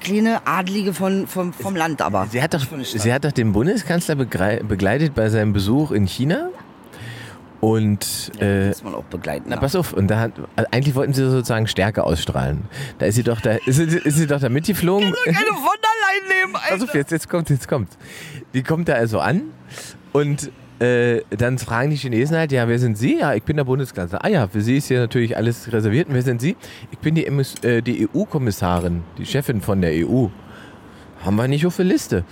kleine Adlige von, vom, vom Land, aber. Sie hat doch, Von sie hat doch den Bundeskanzler begleitet bei seinem Besuch in China. Und äh, muss man auch begleiten. Na, ja. pass auf, und da hat, eigentlich wollten sie sozusagen Stärke ausstrahlen. Da ist sie doch da, ist sie, ist sie doch da mitgeflogen. Keine von allein nehmen, Pass Alter. auf, jetzt, jetzt kommt, jetzt kommt. Die kommt da also an und äh, dann fragen die Chinesen halt, ja, wer sind Sie? Ja, ich bin der Bundeskanzler. Ah ja, für Sie ist hier natürlich alles reserviert. Und wer sind Sie? Ich bin die, äh, die EU-Kommissarin, die Chefin von der EU. Haben wir nicht auf der Liste.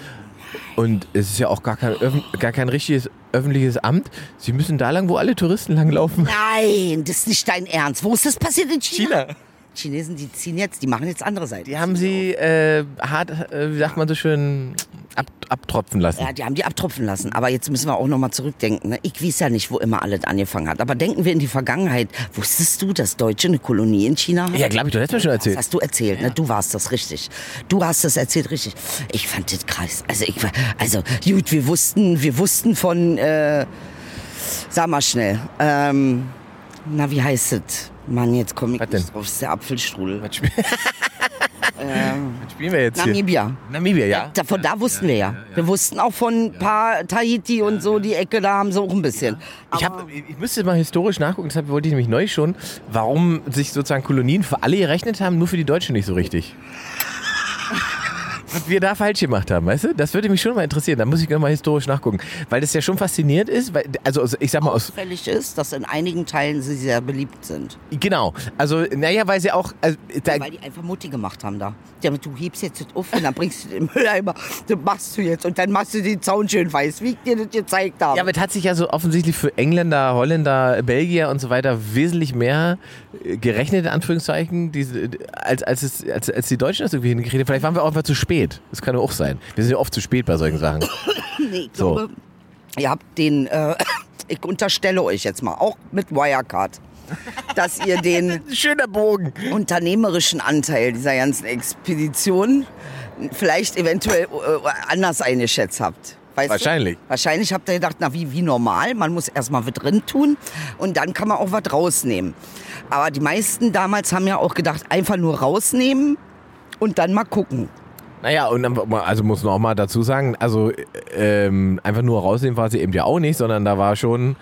Und es ist ja auch gar kein, gar kein richtiges öffentliches Amt. Sie müssen da lang, wo alle Touristen langlaufen. Nein, das ist nicht dein Ernst. Wo ist das passiert in China? China. Chinesen, die ziehen jetzt, die machen jetzt andere Seiten. Die haben sie äh, hart, äh, wie sagt man so schön, ab, abtropfen lassen. Ja, die haben die abtropfen lassen. Aber jetzt müssen wir auch nochmal zurückdenken. Ne? Ich weiß ja nicht, wo immer alles angefangen hat. Aber denken wir in die Vergangenheit. Wusstest du, dass Deutsche eine Kolonie in China haben? Ja, glaube ich, du hast mir schon Das erzählt. hast du erzählt, ne? Du warst das richtig. Du hast das erzählt richtig. Ich fand das krass. Also ich war, also gut, wir wussten, wir wussten von, äh, sag mal schnell, ähm, na wie heißt es? Mann, jetzt komme ich Was nicht denn? drauf. Das ist der Apfelstrudel. Was, spiel Ähm, was spielen wir jetzt hier? Namibia. Namibia, ja. Da, von da wussten wir ja. Wir wussten auch von ein paar Tahiti und so, die Ecke, da haben sie auch ein bisschen. Ich, hab, ich müsste mal historisch nachgucken, deshalb wollte ich nämlich neu schon, warum sich sozusagen Kolonien für alle gerechnet haben, nur für die Deutschen nicht so richtig. Was wir da falsch gemacht haben, weißt du? Das würde mich schon mal interessieren. Da muss ich nochmal historisch nachgucken. Weil das ja schon faszinierend ist. Weil, also ich sag mal aus... Auffällig ist, dass in einigen Teilen sie sehr beliebt sind. Genau. Also, naja, weil sie auch... Also, da, Weil die einfach Mutti gemacht haben da. Ja, aber du hebst jetzt das auf und dann bringst du den Mülleimer. Das machst du jetzt. Und dann machst du den Zaun schön weiß, wie ich dir das gezeigt habe. ja, aber es hat sich ja so offensichtlich für Engländer, Holländer, Belgier und so weiter wesentlich mehr äh, gerechnet, in Anführungszeichen, als, als, es, als, als die Deutschen das irgendwie hingekriegt haben. Vielleicht waren wir auch einfach zu spät. Das kann ja auch sein. Wir sind ja oft zu spät bei solchen Sachen. Nee, ich So. glaube, ihr habt den, äh, ich unterstelle euch jetzt mal, auch mit Wirecard, dass ihr den Schöner Bogen. unternehmerischen Anteil dieser ganzen Expedition vielleicht eventuell äh, anders eingeschätzt habt. Weißt Wahrscheinlich. Du? Wahrscheinlich habt ihr gedacht, na wie, wie normal, man muss erstmal was drin tun und dann kann man auch was rausnehmen. Aber die meisten damals haben ja auch gedacht, einfach nur rausnehmen und dann mal gucken. Naja, und dann, also muss noch mal dazu sagen, also ähm, einfach nur rausnehmen war sie eben ja auch nicht, sondern da war schon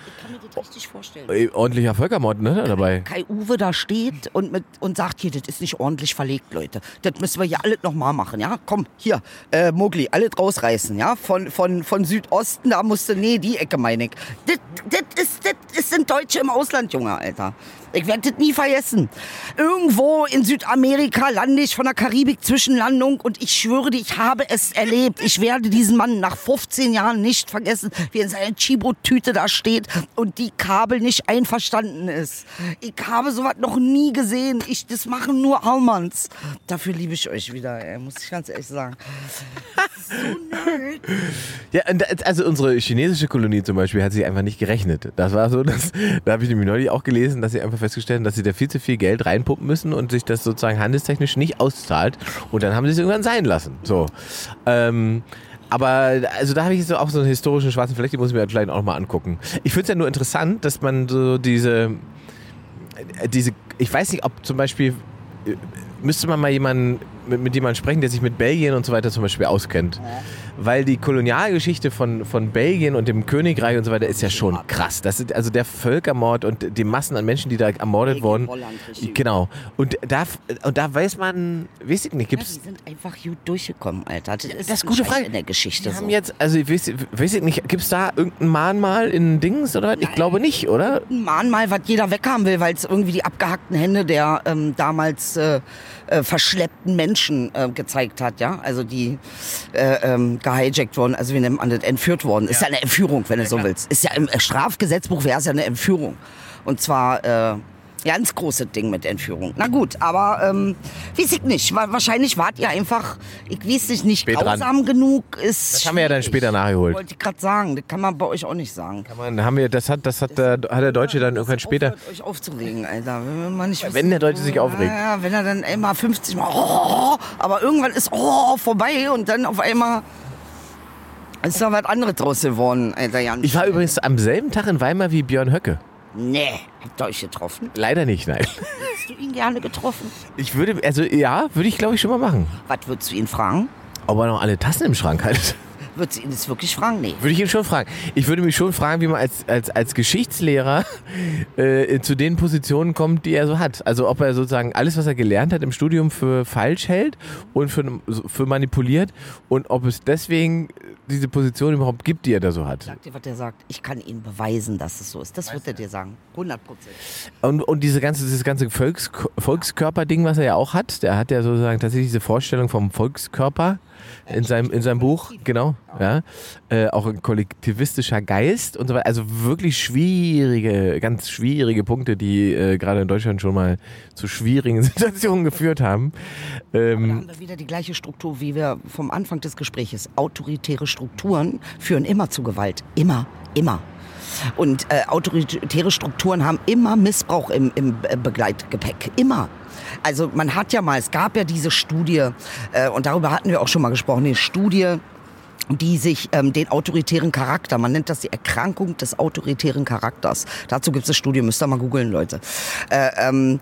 richtig vorstellen. ordentlicher Völkermord ne, dabei. Kai Uwe da steht und, mit, und sagt, hier, das ist nicht ordentlich verlegt, Leute. Das müssen wir hier alles nochmal machen, ja? Komm, hier, äh, Mogli, alles rausreißen, ja? Von, von, von Südosten, da musste, nee, die Ecke meine ich. Das, das, ist, das, das sind Deutsche im Ausland, Junge, Alter. Ich werde das nie vergessen. Irgendwo in Südamerika lande ich von der Karibik Zwischenlandung und ich schwöre dir, ich habe es erlebt. Ich werde diesen Mann nach 15 Jahren nicht vergessen, wie er in seiner Chibo-Tüte da steht und die Kabel nicht einverstanden ist. Ich habe sowas noch nie gesehen. Ich, das machen nur Almans. Dafür liebe ich euch wieder, ey, muss ich ganz ehrlich sagen. so nett. Ja, also unsere chinesische Kolonie zum Beispiel hat sich einfach nicht gerechnet. Das war so, dass, da habe ich nämlich neulich auch gelesen, dass sie einfach festgestellt haben, dass sie da viel zu viel Geld reinpumpen müssen und sich das sozusagen handelstechnisch nicht auszahlt. Und dann haben sie es irgendwann sein lassen. So. Ähm, aber also da habe ich so auch so einen historischen schwarzen Fleck, die muss ich mir vielleicht auch mal angucken. Ich finde es ja nur interessant, dass man so diese, äh, diese, ich weiß nicht, ob zum Beispiel äh, müsste man mal jemanden, mit, mit jemandem sprechen, der sich mit Belgien und so weiter zum Beispiel auskennt. Weil die Kolonialgeschichte von, von Belgien und dem Königreich und so weiter ist ja schon krass. Das ist also der Völkermord und die Massen an Menschen, die da ermordet wurden. Genau. Und da, und da weiß man, weiß ich nicht, Ja, gibt's die sind einfach gut durchgekommen, Alter. Das ist, das ist gute Frage. in der Geschichte Die haben so. jetzt, also ich weiß, weiß ich nicht, gibt's da irgendein Mahnmal in Dings oder was? Ich glaube nicht, oder? ein Mahnmal, was jeder weghaben will, weil es irgendwie die abgehackten Hände der ähm, damals äh, äh, verschleppten Menschen äh, gezeigt hat, ja, also die äh, ähm, gehijackt wurden, also wie nennt man das, entführt worden. Ist ja eine Entführung, wenn du so willst. Ist ja im Strafgesetzbuch wäre es ja eine Entführung. Und zwar äh, ganz großes Ding mit Entführung. Na gut, aber ähm, weiß ich nicht. Wa- Wahrscheinlich wart ihr einfach, ich weiß nicht, nicht Spät dran. grausam genug. Ist Das haben wir ja dann später nachgeholt. Wollte ich gerade sagen, das kann man bei euch auch nicht sagen. Kann man, haben wir, das hat, das hat, der, hat der Deutsche dann irgendwann später. Euch aufzuregen, Alter. Wenn, man nicht Wenn der Deutsche sich aufregt. Ja, wenn er dann immer 50 Mal, oh, aber irgendwann ist oh, vorbei und dann auf einmal ist da was anderes draus geworden, Alter Jan. Ich war übrigens am selben Tag in Weimar wie Björn Höcke. Nee, habt ihr euch getroffen? Leider nicht, nein. Hättest du ihn gerne getroffen? Ich würde, also ja, würde ich glaube ich schon mal machen. Was würdest du ihn fragen? Ob er noch alle Tassen im Schrank hat. Würdest du ihn das wirklich fragen? Nee. Würde ich ihn schon fragen. Ich würde mich schon fragen, wie man als, als, als Geschichtslehrer äh, zu den Positionen kommt, die er so hat. Also ob er sozusagen alles, was er gelernt hat im Studium für falsch hält und für, für manipuliert und ob es deswegen diese Position überhaupt gibt, die er da so hat. Sag dir, was er sagt. Ich kann Ihnen beweisen, dass es so ist. Das wird er dir sagen. 100 Prozent. Und, und diese ganze, dieses ganze Volks, Volkskörper-Ding, was er ja auch hat, der hat ja sozusagen tatsächlich diese Vorstellung vom Volkskörper in seinem, in seinem Buch, genau, ja. Äh, auch ein kollektivistischer Geist und so weiter. Also wirklich schwierige, ganz schwierige Punkte, die äh, gerade in Deutschland schon mal zu schwierigen Situationen geführt haben. Da Ähm, haben wir wieder die gleiche Struktur, wie wir vom Anfang des Gespräches. Autoritäre Strukturen führen immer zu Gewalt. Immer, immer. Und äh, autoritäre Strukturen haben immer Missbrauch im, im äh, Begleitgepäck. Immer. Also man hat ja mal, es gab ja diese Studie, äh, und darüber hatten wir auch schon mal gesprochen, eine Studie, die sich ähm, den autoritären Charakter, man nennt das die Erkrankung des autoritären Charakters. Dazu gibt es eine Studie, müsst ihr mal googeln, Leute. Äh, ähm,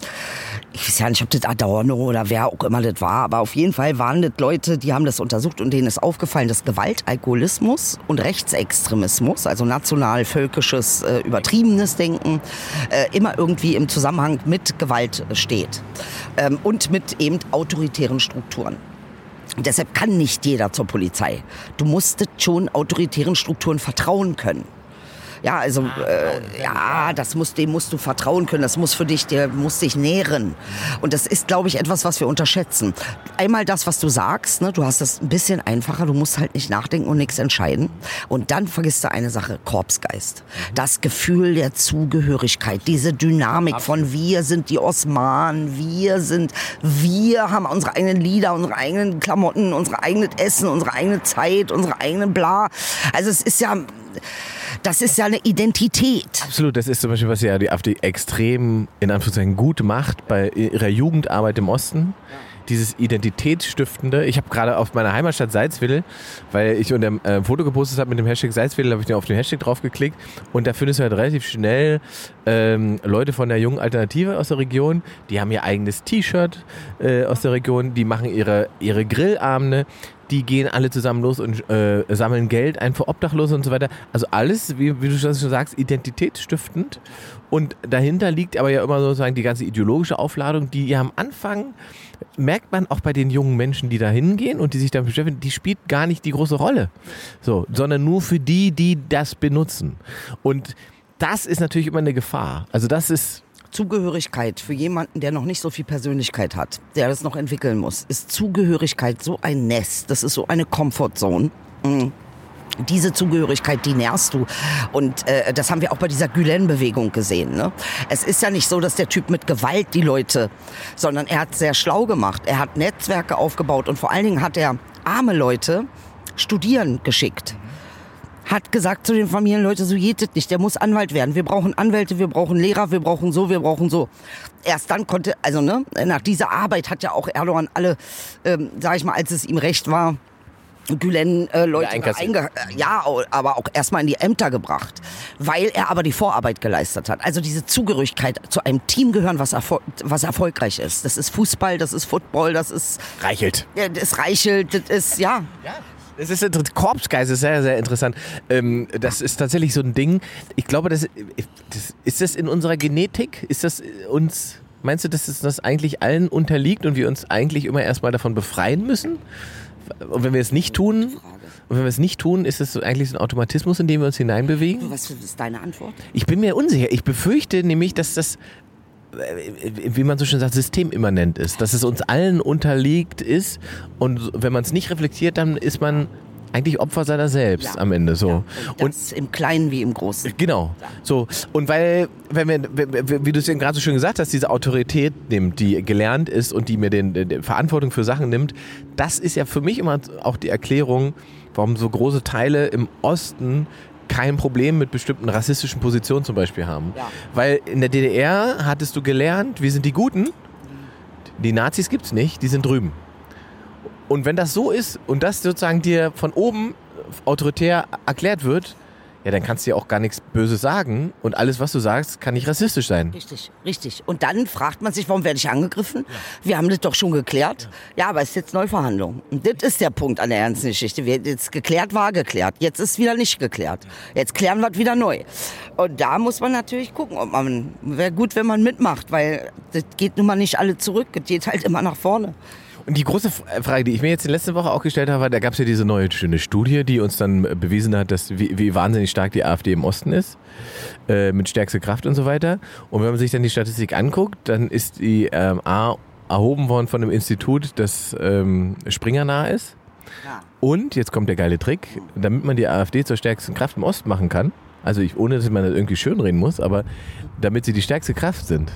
ich weiß ja nicht, ob das Adorno oder wer auch immer das war, aber auf jeden Fall waren das Leute, die haben das untersucht und denen ist aufgefallen, dass Gewalt, Alkoholismus und Rechtsextremismus, also national-völkisches, äh, übertriebenes Denken, äh, immer irgendwie im Zusammenhang mit Gewalt steht. Ähm, und mit eben autoritären Strukturen. Deshalb kann nicht jeder zur Polizei. Du musstest schon autoritären Strukturen vertrauen können. Ja, also äh, ja, das muss, dem musst du vertrauen können. Das muss für dich, der muss dich nähren. Und das ist, glaube ich, etwas, was wir unterschätzen. Einmal das, was du sagst. Ne? Du hast das ein bisschen einfacher. Du musst halt nicht nachdenken und nichts entscheiden. Und dann vergisst du eine Sache: Korpsgeist. Das Gefühl der Zugehörigkeit, diese Dynamik von wir sind die Osmanen, wir sind, wir haben unsere eigenen Lieder, unsere eigenen Klamotten, unser eigenes Essen, unsere eigene Zeit, unsere eigene Bla. Also es ist ja das ist ja eine Identität. Absolut, das ist zum Beispiel, was ja die AfD extrem in Anführungszeichen gut macht bei ihrer Jugendarbeit im Osten. Dieses Identitätsstiftende. Ich habe gerade auf meiner Heimatstadt Salzwedel, weil ich unter dem äh, Foto gepostet habe mit dem Hashtag Salzwedel, habe ich auf den Hashtag draufgeklickt und da findest du halt relativ schnell ähm, Leute von der jungen Alternative aus der Region, die haben ihr eigenes T-Shirt äh, aus der Region, die machen ihre, ihre Grillabende, die gehen alle zusammen los und äh, sammeln Geld ein für Obdachlose und so weiter. Also alles, wie, wie du schon sagst, identitätsstiftend. Und dahinter liegt aber ja immer sozusagen die ganze ideologische Aufladung, die ja am Anfang merkt man auch bei den jungen Menschen, die da hingehen und die sich damit beschäftigen, die spielt gar nicht die große Rolle. So, sondern nur für die, die das benutzen. Und das ist natürlich immer eine Gefahr. Also das ist Zugehörigkeit für jemanden, der noch nicht so viel Persönlichkeit hat, der das noch entwickeln muss, ist Zugehörigkeit so ein Nest, das ist so eine Comfortzone. Mhm. Diese Zugehörigkeit, die nährst du. Und äh, das haben wir auch bei dieser Gülen-Bewegung gesehen. Ne? Es ist ja nicht so, dass der Typ mit Gewalt die Leute, sondern er hat sehr schlau gemacht. Er hat Netzwerke aufgebaut und vor allen Dingen hat er arme Leute studieren geschickt hat gesagt zu den Familienleuten, so geht es nicht, der muss Anwalt werden. Wir brauchen Anwälte, wir brauchen Lehrer, wir brauchen so, wir brauchen so. Erst dann konnte, also ne, nach dieser Arbeit hat ja auch Erdogan alle, ähm, sag ich mal, als es ihm recht war, Gülen äh, Leute einge ja, aber auch erstmal in die Ämter gebracht, weil er aber die Vorarbeit geleistet hat. Also diese Zugehörigkeit zu einem Team gehören, was, erfol was erfolgreich ist. Das ist Fußball, das ist Football, das ist reichelt. Ja, das reichelt, das ist ja. ja. Das ist Korpsgeist ist sehr, sehr interessant. Ähm, das ist tatsächlich so ein Ding. Ich glaube, das, das ist das in unserer Genetik? Ist das uns, meinst du, dass das eigentlich allen unterliegt und wir uns eigentlich immer erstmal davon befreien müssen? Und wenn wir es nicht tun, und wenn wir es nicht tun, ist es so eigentlich so ein Automatismus, in dem wir uns hineinbewegen? Was ist deine Antwort? Ich bin mir unsicher. Ich befürchte nämlich, dass das wie man so schön sagt, systemimmanent ist, dass es uns allen unterliegt ist und wenn man es nicht reflektiert, dann ist man eigentlich Opfer seiner selbst ja. am Ende so. Ja. Und, und im Kleinen wie im Großen. Genau. Ja. So und weil wenn wir wie du es eben gerade so schön gesagt hast, diese Autorität nimmt, die gelernt ist und die mir den, die Verantwortung für Sachen nimmt, das ist ja für mich immer auch die Erklärung, warum so große Teile im Osten kein Problem mit bestimmten rassistischen Positionen zum Beispiel haben. Ja. Weil in der DDR hattest du gelernt, wir sind die Guten, die Nazis gibt es nicht, die sind drüben. Und wenn das so ist und das sozusagen dir von oben autoritär erklärt wird, ja, dann kannst du ja auch gar nichts Böses sagen und alles, was du sagst, kann nicht rassistisch sein. Richtig, richtig. Und dann fragt man sich, warum werde ich angegriffen? Ja. Wir haben das doch schon geklärt. Ja. ja, aber es ist jetzt Neuverhandlung. Und das ist der Punkt an der ernsten Geschichte. Jetzt geklärt war geklärt. Jetzt ist wieder nicht geklärt. Jetzt klären wir es wieder neu. Und da muss man natürlich gucken, ob man, wäre gut, wenn man mitmacht, weil das geht nun mal nicht alle zurück. Das geht halt immer nach vorne. Und die große äh, Frage, die ich mir jetzt in letzter Woche auch gestellt habe, da gab es ja diese neue schöne Studie, die uns dann äh, bewiesen hat, dass wie, wie wahnsinnig stark die AfD im Osten ist, äh, mit stärkster Kraft und so weiter. Und wenn man sich dann die Statistik anguckt, dann ist die ähm, A erhoben worden von einem Institut, das ähm, springernah ist. Ja. Und, jetzt kommt der geile Trick, damit man die AfD zur stärksten Kraft im Osten machen kann, also ich, ohne dass man das irgendwie schönreden muss, aber damit sie die stärkste Kraft sind,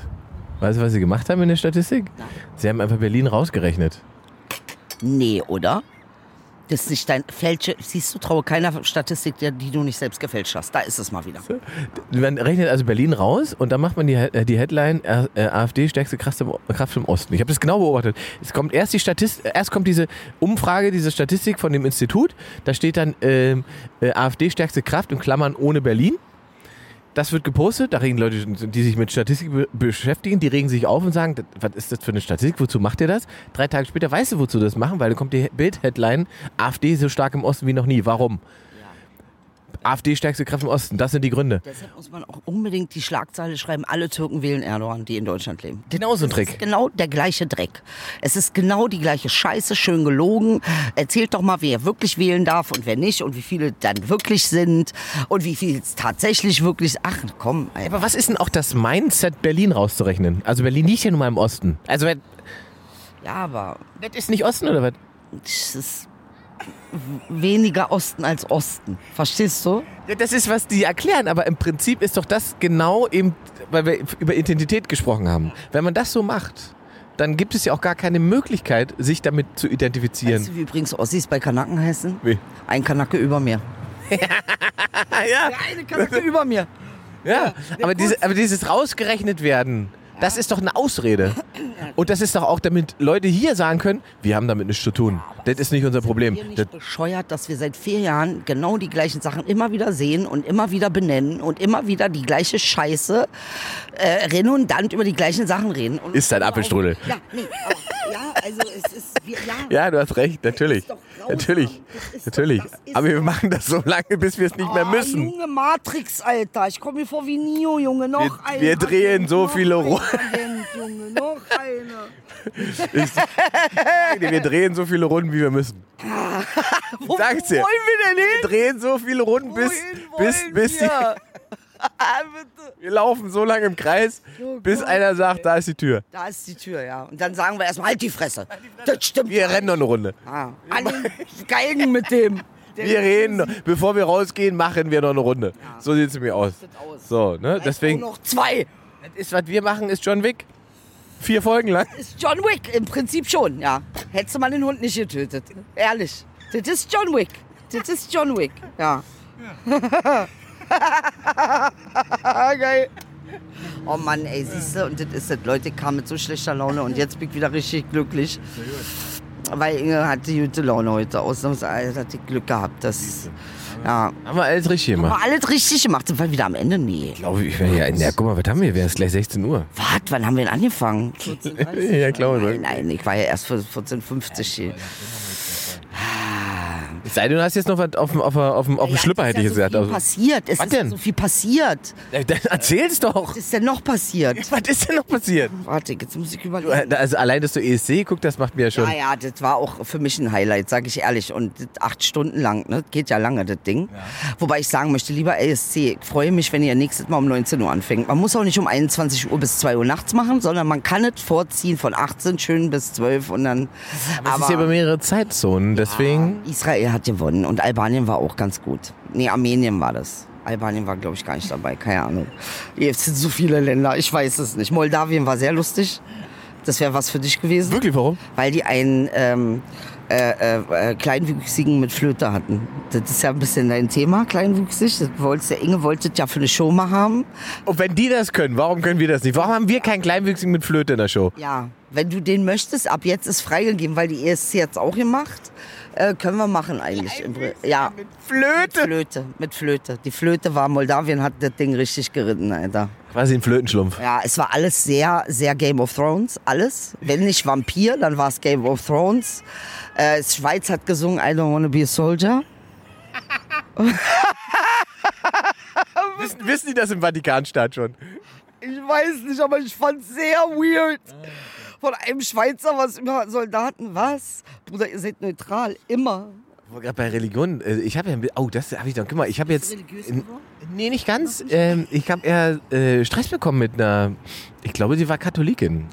Weißt du, was sie gemacht haben in der Statistik? Nein. Sie haben einfach Berlin rausgerechnet. Nee, oder? Das ist nicht dein Fälsche. Siehst du, traue keiner Statistik, die du nicht selbst gefälscht hast. Da ist es mal wieder. Man rechnet also Berlin raus und dann macht man die, äh, die Headline äh, äh AfD stärkste Kraft im, Kraft im Osten. Ich habe das genau beobachtet. Es kommt erst die erst kommt diese Umfrage, diese Statistik von dem Institut. Da steht dann ähm, äh, AfD stärkste Kraft in Klammern ohne Berlin das wird gepostet, da regen Leute, die sich mit Statistik beschäftigen, die regen sich auf und sagen, was ist das für eine Statistik, wozu macht ihr das? Drei Tage später weißt du, wozu das machen, weil da kommt die Bild-Headline, AfD so stark im Osten wie noch nie. Warum? AfD stärkste Kraft im Osten. Das sind die Gründe. Deshalb muss man auch unbedingt die Schlagzeile schreiben, alle Türken wählen Erdogan, die in Deutschland leben. Genau so ein Das ist Trick. genau der gleiche Dreck. Es ist genau die gleiche Scheiße, schön gelogen. Erzählt doch mal, wer wirklich wählen darf und wer nicht und wie viele dann wirklich sind und wie viel es tatsächlich wirklich. Ach komm, ey. Aber was ist denn auch das Mindset, Berlin rauszurechnen? Also Berlin liegt ja nun mal im Osten. Also wer- ja, aber das ist nicht Osten oder was? es ist weniger Osten als Osten. Verstehst du? Ja, Das ist, was die erklären, aber im Prinzip ist doch das genau eben, weil wir über Identität gesprochen haben. Wenn man das so macht, dann gibt es ja auch gar keine Möglichkeit, sich damit zu identifizieren. Weißt du, wie übrigens Ossis bei Kanaken heißen? Wie? Ein Kanake über mir. Ja, Eine Kanake über mir. ja. Aber, diese, aber dieses rausgerechnet werden, das ist doch eine Ausrede. Und das ist doch auch, damit Leute hier sagen können, wir haben damit nichts zu tun. Das ist nicht unser Problem. Wir Das, nicht bescheuert, dass wir seit vier Jahren genau die gleichen Sachen immer wieder sehen und immer wieder benennen und immer wieder die gleiche Scheiße äh, redundant über die gleichen Sachen reden. Und Ist ein Apfelstrudel. Ja, nee, aber, ja, also es ist, wir, ja. ja, du hast recht, natürlich. Natürlich, natürlich. doch- Aber wir machen das so lange, bis wir es nicht mehr Ah, müssen. Junge Matrix, Alter. Ich komme mir vor wie Neo, Junge. Noch Wir- ein wir drehen so noch viele ein Ru- Agent, Junge. Noch eine. Wir drehen so viele Runden, wie wir müssen. Wo, sag's dir. wo wollen wir denn hin? Wir drehen so viele Runden, bis, Wohin bis, wollen bis die, wir? Laufen so lange im Kreis, Oh bis Gott, einer sagt, da ist die Tür. Da ist die Tür, ja. Und dann sagen wir erstmal, halt die Fresse. Das stimmt. Wir rennen noch eine Runde. Ah, an den Geigen mit dem. Der Wir reden, noch- bevor wir rausgehen, machen wir noch eine Runde. So sieht es mir aus. aus. So, ne? Deswegen, Nur noch zwei. das ist, was wir machen, ist John Wick. Vier Folgen lang. Ist John Wick, im Prinzip schon, ja. Hättest du mal den Hund nicht getötet. Ehrlich. Das ist John Wick. Das ist John Wick, ja. Geil. Oh Mann, ey, siehst du, und das ist das. Leute kamen mit so schlechter Laune und jetzt bin ich wieder richtig glücklich. Weil Inge hatte gute Laune heute. Ausnahmsweise hat die Glück gehabt. Das, ja. Haben wir alles richtig gemacht. Aber alles richtig gemacht. Sind wir wieder am Ende? Nee. Glaube ich, ja, ja, guck mal, was haben wir? Wäre es gleich 16 Uhr. Was? Wann haben wir denn angefangen? 14.30? Ja, glaube Nein, ich. nein, ich war ja erst für 14.50 hier. Sei denn, du hast jetzt noch was auf dem, auf, auf, auf dem Schlüpper, hätte ich ja gesagt. so Also, passiert. Es Was ist denn? so viel passiert. Äh, dann erzähl's doch. Was ist denn noch passiert? Was ist denn noch passiert? Warte, jetzt muss ich überlegen. äh, Also allein, dass du ESC guckst, das macht mir ja schon. Ja, ja, das war auch für mich ein Highlight, sage ich ehrlich. Und das acht Stunden lang, ne? Geht ja lange, das Ding. Wobei ich sagen möchte, lieber ASC, ich freue mich, wenn ihr nächstes Mal um 19 Uhr anfängt. Man muss auch nicht um 21 Uhr bis 2 Uhr nachts machen, sondern man kann es vorziehen von 18 schön bis 12 und dann. Aber es ist ja über mehrere Zeitzonen, deswegen. Israel hat gewonnen und Albanien war auch ganz gut. Nee, Armenien war das. Albanien war, glaube ich, gar nicht dabei. Keine Ahnung. Jetzt sind so viele Länder. Ich weiß es nicht. Moldawien war sehr lustig. Das wäre was für dich gewesen. Wirklich, warum? Weil die einen ähm, äh, äh, äh, Kleinwüchsigen mit Flöte hatten. Das ist ja ein bisschen dein Thema, kleinwüchsig. Das der Inge wollte ja für eine Show mal haben. Und wenn die das können, warum können wir das nicht? Warum haben wir keinen Kleinwüchsigen mit Flöte in der Show? Ja, wenn du den möchtest, ab jetzt ist freigegeben, weil die ESC jetzt auch gemacht. Äh, können wir machen eigentlich. Ja, Mit Flöte? Flöte, mit Flöte. Die Flöte war, Moldawien hat das Ding richtig geritten, Alter. Quasi ein Flötenschlumpf. Ja, es war alles sehr, sehr Game of Thrones, alles. Wenn nicht Vampir, dann war es Game of Thrones. Äh, Schweiz hat gesungen I don't wanna be a soldier. Wissen, wissen die das im Vatikanstaat schon? Ich weiß nicht, aber ich fand's sehr weird. Von einem Schweizer, was immer Soldaten, was? Bruder, ihr seid neutral, immer. Gerade bei Religion, äh, ich habe ja, oh, das habe ich doch, guck mal, ich habe jetzt, nee, nicht ganz, ähm, ich habe eher äh, Stress bekommen mit einer, ich glaube, sie war Katholikin.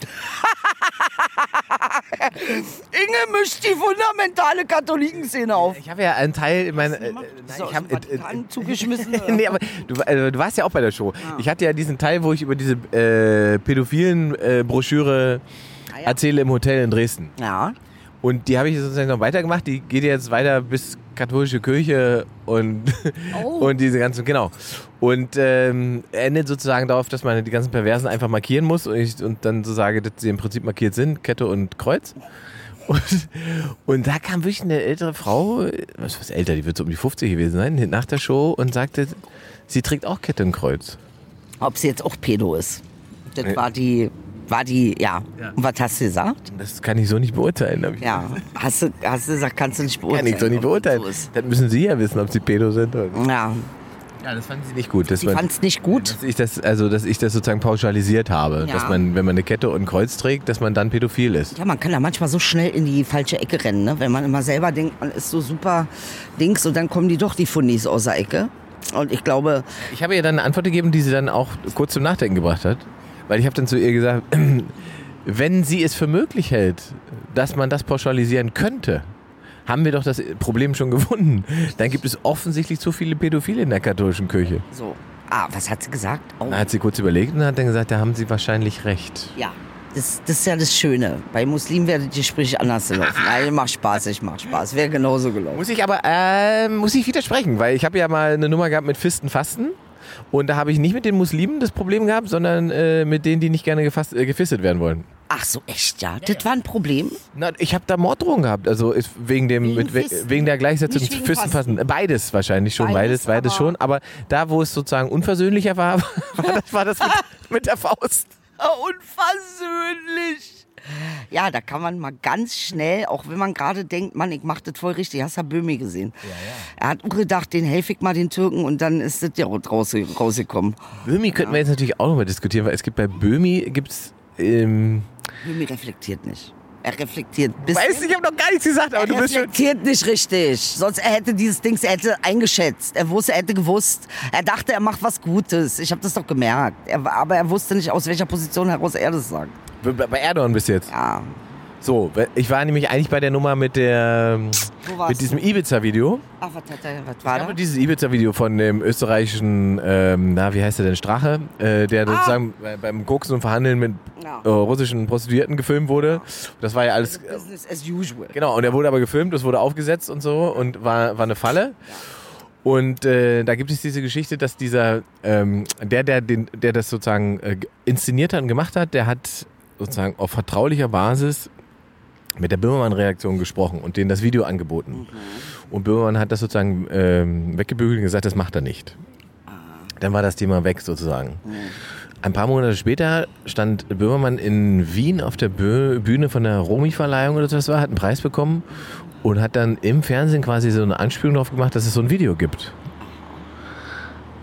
Inge mischt die fundamentale Katholikenszene auf. Ich habe ja einen Teil in meiner, äh, nein, ich habe, aus dem Vatikan zugeschmissen? nee, aber du, äh, du warst ja auch bei der Show. Ich hatte ja diesen Teil, wo ich über diese äh, pädophilen äh, Broschüre Ah, ja. erzähle im Hotel in Dresden. Ja. Und die habe ich sozusagen noch weitergemacht. Die geht jetzt weiter bis katholische Kirche und, Oh. und diese ganzen, genau. Und ähm, endet sozusagen darauf, dass man die ganzen Perversen einfach markieren muss und, ich, und dann so sage, dass sie im Prinzip markiert sind, Kette und Kreuz. Und, und da kam wirklich eine ältere Frau, was was älter, die wird so um die 50 gewesen sein, nach der Show und sagte, sie trägt auch Kette und Kreuz. Ob sie jetzt auch Pedo ist. Das war die war die, ja. Ja. Und was hast du gesagt? Das kann ich so nicht beurteilen. ich Ja, hast du, hast du gesagt, kannst du nicht beurteilen. Kann ich so nicht beurteilen. So. Dann müssen Sie ja wissen, ob Sie Pedo sind. Oder nicht. Ja, Ja, das fanden Sie nicht gut. Man, fand es nicht gut. dass ich das, also, dass ich das sozusagen pauschalisiert habe. Ja. Dass man, wenn man eine Kette und ein Kreuz trägt, dass man dann pädophil ist. Ja, man kann da manchmal so schnell in die falsche Ecke rennen, ne? wenn man immer selber denkt, man ist so super Dings und dann kommen die doch die Fundis aus der Ecke. Und ich glaube, Ich habe ihr dann eine Antwort gegeben, die sie dann auch kurz zum Nachdenken gebracht hat. Weil ich habe dann zu ihr gesagt, wenn sie es für möglich hält, dass man das pauschalisieren könnte, haben wir doch das Problem schon gefunden. Dann gibt es offensichtlich zu viele Pädophile in der katholischen Kirche. so. Ah, was hat sie gesagt? Oh, hat sie kurz überlegt und hat dann gesagt, da haben sie wahrscheinlich recht. ja. Das, das ist ja das Schöne. Bei Muslimen werden die Gespräche anders laufen. Nein, mach Spaß, ich mach Spaß. Wäre genauso gelaufen. Muss ich aber, äh, muss ich widersprechen, weil ich habe ja mal eine Nummer gehabt mit Fisten fasten. Und da habe ich nicht mit den Muslimen das Problem gehabt, sondern äh, mit denen, die nicht gerne gefasst, äh, gefistet werden wollen. Ach so, echt, ja? Das war ein Problem? Na, ich habe da Morddrohungen gehabt, also ist wegen dem Wegen mit, we- Fisten. wegen der Gleichsetzung zu wegen Fistenfassen. Beides wahrscheinlich schon, Beides, beides, beides aber- schon. Aber da, wo es sozusagen unversöhnlicher war, war das, war das mit, mit der Faust. Unversöhnlich. Ja, da kann man mal ganz schnell, auch wenn man gerade denkt, Mann, ich mach das voll richtig. Hast du Böhmi gesehen? Ja, ja. Er hat auch gedacht, den helfe ich mal den Türken und dann ist das ja raus, rausgekommen. Böhmi könnten wir jetzt natürlich auch nochmal diskutieren, weil es gibt bei Böhmi gibt's ähm, Böhmi reflektiert nicht. Er reflektiert ein bisschen. Weiß ich habe noch gar nichts gesagt, aber er du bist schon. reflektiert nicht richtig. Sonst er hätte dieses Dings, er hätte eingeschätzt. Er wusste, er hätte gewusst. Er dachte, er macht was Gutes. Ich habe das doch gemerkt. Er, aber er wusste nicht, aus welcher Position heraus er das sagt. Bei Erdogan bis jetzt. Ja. So, ich war nämlich eigentlich bei der Nummer mit der mit diesem? Ibiza-Video. Ach, was, er, was Ich war habe da? dieses Ibiza-Video von dem österreichischen, ähm, na, wie heißt der denn, Strache, äh, der Ah. sozusagen bei- beim Koksen und Verhandeln mit Ja. äh, russischen Prostituierten gefilmt wurde. Das war ja alles, Business as usual. genau, und der wurde aber gefilmt, das wurde aufgesetzt und so und war, war eine Falle. Und äh, da gibt es diese Geschichte, dass dieser, ähm, der, der, den, der das sozusagen äh, inszeniert hat und gemacht hat, der hat sozusagen auf vertraulicher Basis mit der Böhmermann-Reaktion gesprochen und denen das Video angeboten. Und Böhmermann hat das sozusagen ähm, weggebügelt und gesagt, das macht er nicht. Dann war das Thema weg sozusagen. Ein paar Monate später stand Böhmermann in Wien auf der Bühne von der Romy-Verleihung oder was war, hat einen Preis bekommen und hat dann im Fernsehen quasi so eine Anspielung drauf gemacht, dass es so ein Video gibt.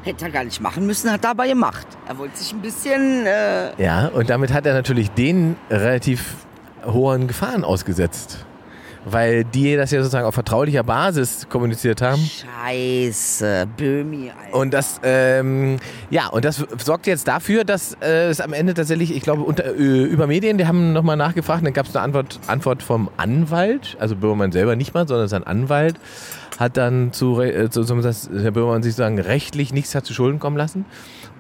Hätte er gar nicht machen müssen, hat er aber gemacht. Er wollte sich ein bisschen. Äh, Ja, und damit hat er natürlich den relativ hohen Gefahren ausgesetzt. Weil die das ja sozusagen auf vertraulicher Basis kommuniziert haben. Scheiße, Böhmi, Alter. Und das, ähm, ja, und das sorgt jetzt dafür, dass äh, es am Ende tatsächlich, ich glaube, unter, äh, über Medien, die haben nochmal nachgefragt, dann gab es eine Antwort, Antwort vom Anwalt, also Böhmermann selber nicht mal, sondern sein Anwalt hat dann zu, äh, zu, zu dass Herr Böhmermann sich sagen, rechtlich nichts hat zu Schulden kommen lassen.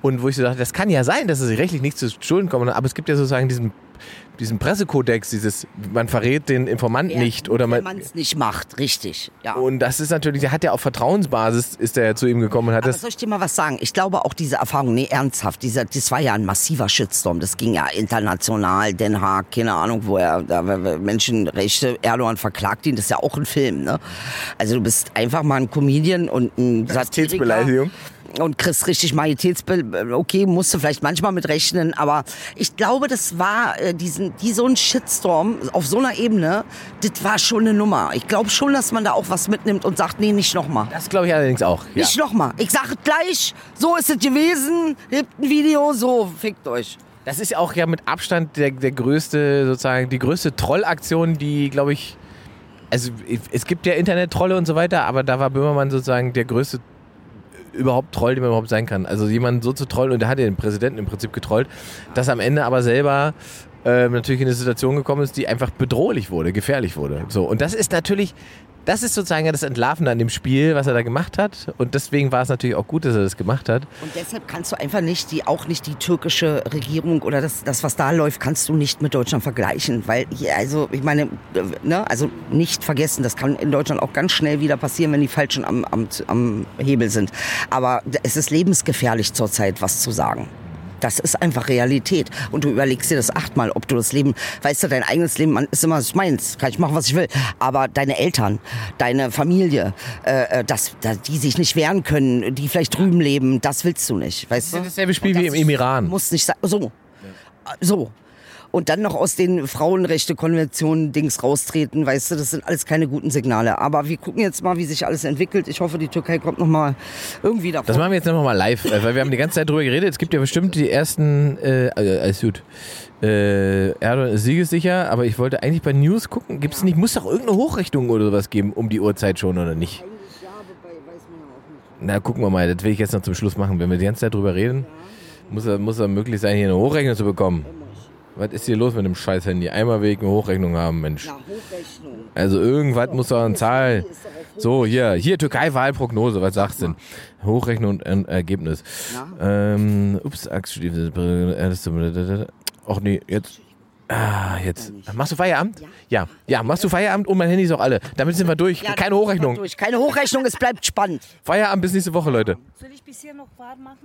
Und wo ich so dachte, das kann ja sein, dass sich rechtlich nichts zu Schulden kommen aber es gibt ja sozusagen diesen, diesen Pressekodex, dieses, man verrät den Informant Ja, nicht oder man, Wenn man es nicht macht, richtig. Ja. und das ist natürlich, der hat ja auf Vertrauensbasis, ist er ja zu ihm gekommen und hat Aber das soll ich dir mal was sagen? Ich glaube auch diese Erfahrung, nee, ernsthaft, dieser, das war ja ein massiver Shitstorm. Das ging ja international, Den Haag, keine Ahnung, wo er, da, Menschenrechte, Erdogan verklagt ihn, das ist ja auch ein Film, ne? Also du bist einfach mal ein Comedian und ein Satiriker. Majestätsbeleidigung. Und kriegst richtig Majestätsbild, okay, musst du vielleicht manchmal mit rechnen, aber ich glaube, das war äh, diesen, die so ein Shitstorm auf so einer Ebene, das war schon eine Nummer. Ich glaube schon, dass man da auch was mitnimmt und sagt, nee, nicht nochmal. Das glaube ich allerdings auch. Ja. Nicht nochmal. Ich sage gleich, so ist es gewesen, hebt ein Video, so, fickt euch. Das ist auch ja mit Abstand der, der größte, sozusagen, die größte Trollaktion, die, glaube ich, also es gibt ja Internet-Trolle und so weiter, aber da war Böhmermann sozusagen der größte überhaupt Troll, den man überhaupt sein kann. Also jemanden so zu trollen, und der hat ja den Präsidenten im Prinzip getrollt, dass am Ende aber selber ähm, natürlich in eine Situation gekommen ist, die einfach bedrohlich wurde, gefährlich wurde. So, und das ist natürlich, das ist sozusagen das Entlarven an dem Spiel, was er da gemacht hat. Und deswegen war es natürlich auch gut, dass er das gemacht hat. Und deshalb kannst du einfach nicht, die, auch nicht die türkische Regierung oder das, das, was da läuft, kannst du nicht mit Deutschland vergleichen. Weil hier, also, ich meine, äh, ne, also nicht vergessen, das kann in Deutschland auch ganz schnell wieder passieren, wenn die Falschen am, am, am Hebel sind. Aber es ist lebensgefährlich zurzeit, was zu sagen. Das ist einfach Realität. Und du überlegst dir das achtmal, ob du das Leben, weißt du, dein eigenes Leben man ist immer das meins, kann ich machen, was ich will. Aber deine Eltern, deine Familie, äh, äh, das, da, die sich nicht wehren können, die vielleicht drüben leben, das willst du nicht, weißt du? ist dasselbe Spiel wie das im- im Iran. Muss nicht sein. So. So. Und dann noch aus den Frauenrechte-Konventionen Dings raustreten, weißt du, das sind alles keine guten Signale. Aber wir gucken jetzt mal, wie sich alles entwickelt. Ich hoffe, die Türkei kommt noch mal irgendwie davon. Das machen wir jetzt noch mal live, äh, weil wir haben die ganze Zeit drüber geredet. Es gibt ja bestimmt die ersten, äh, äh, alles gut. Äh, Erdogan ist siegessicher, aber ich wollte eigentlich bei News gucken. Gibt's nicht, muss doch irgendeine Hochrechnung oder sowas geben um die Uhrzeit schon oder nicht? Na, gucken wir mal. Das will ich jetzt noch zum Schluss machen. Wenn wir die ganze Zeit drüber reden, muss er, muss er möglich sein, hier eine Hochrechnung zu bekommen. Was ist hier los mit dem scheiß Handy? Einmal wegen Hochrechnung haben, Mensch. Na, Hochrechnung. Also irgendwas muss doch eine Zahl. So, hier, hier Türkei-Wahlprognose, was sagst du denn? Hochrechnung und Ergebnis. Ähm, ups, Axtstiefel. Ach nee, jetzt. Ah, jetzt. Machst du Feierabend? Ja. Ja, machst du Feierabend und mein Handy ist auch alle. Damit sind wir durch. Ja, Keine Hochrechnung. Durch. Keine Hochrechnung, es bleibt spannend. Feierabend bis nächste Woche, Leute. Soll ich bis hier noch warm machen?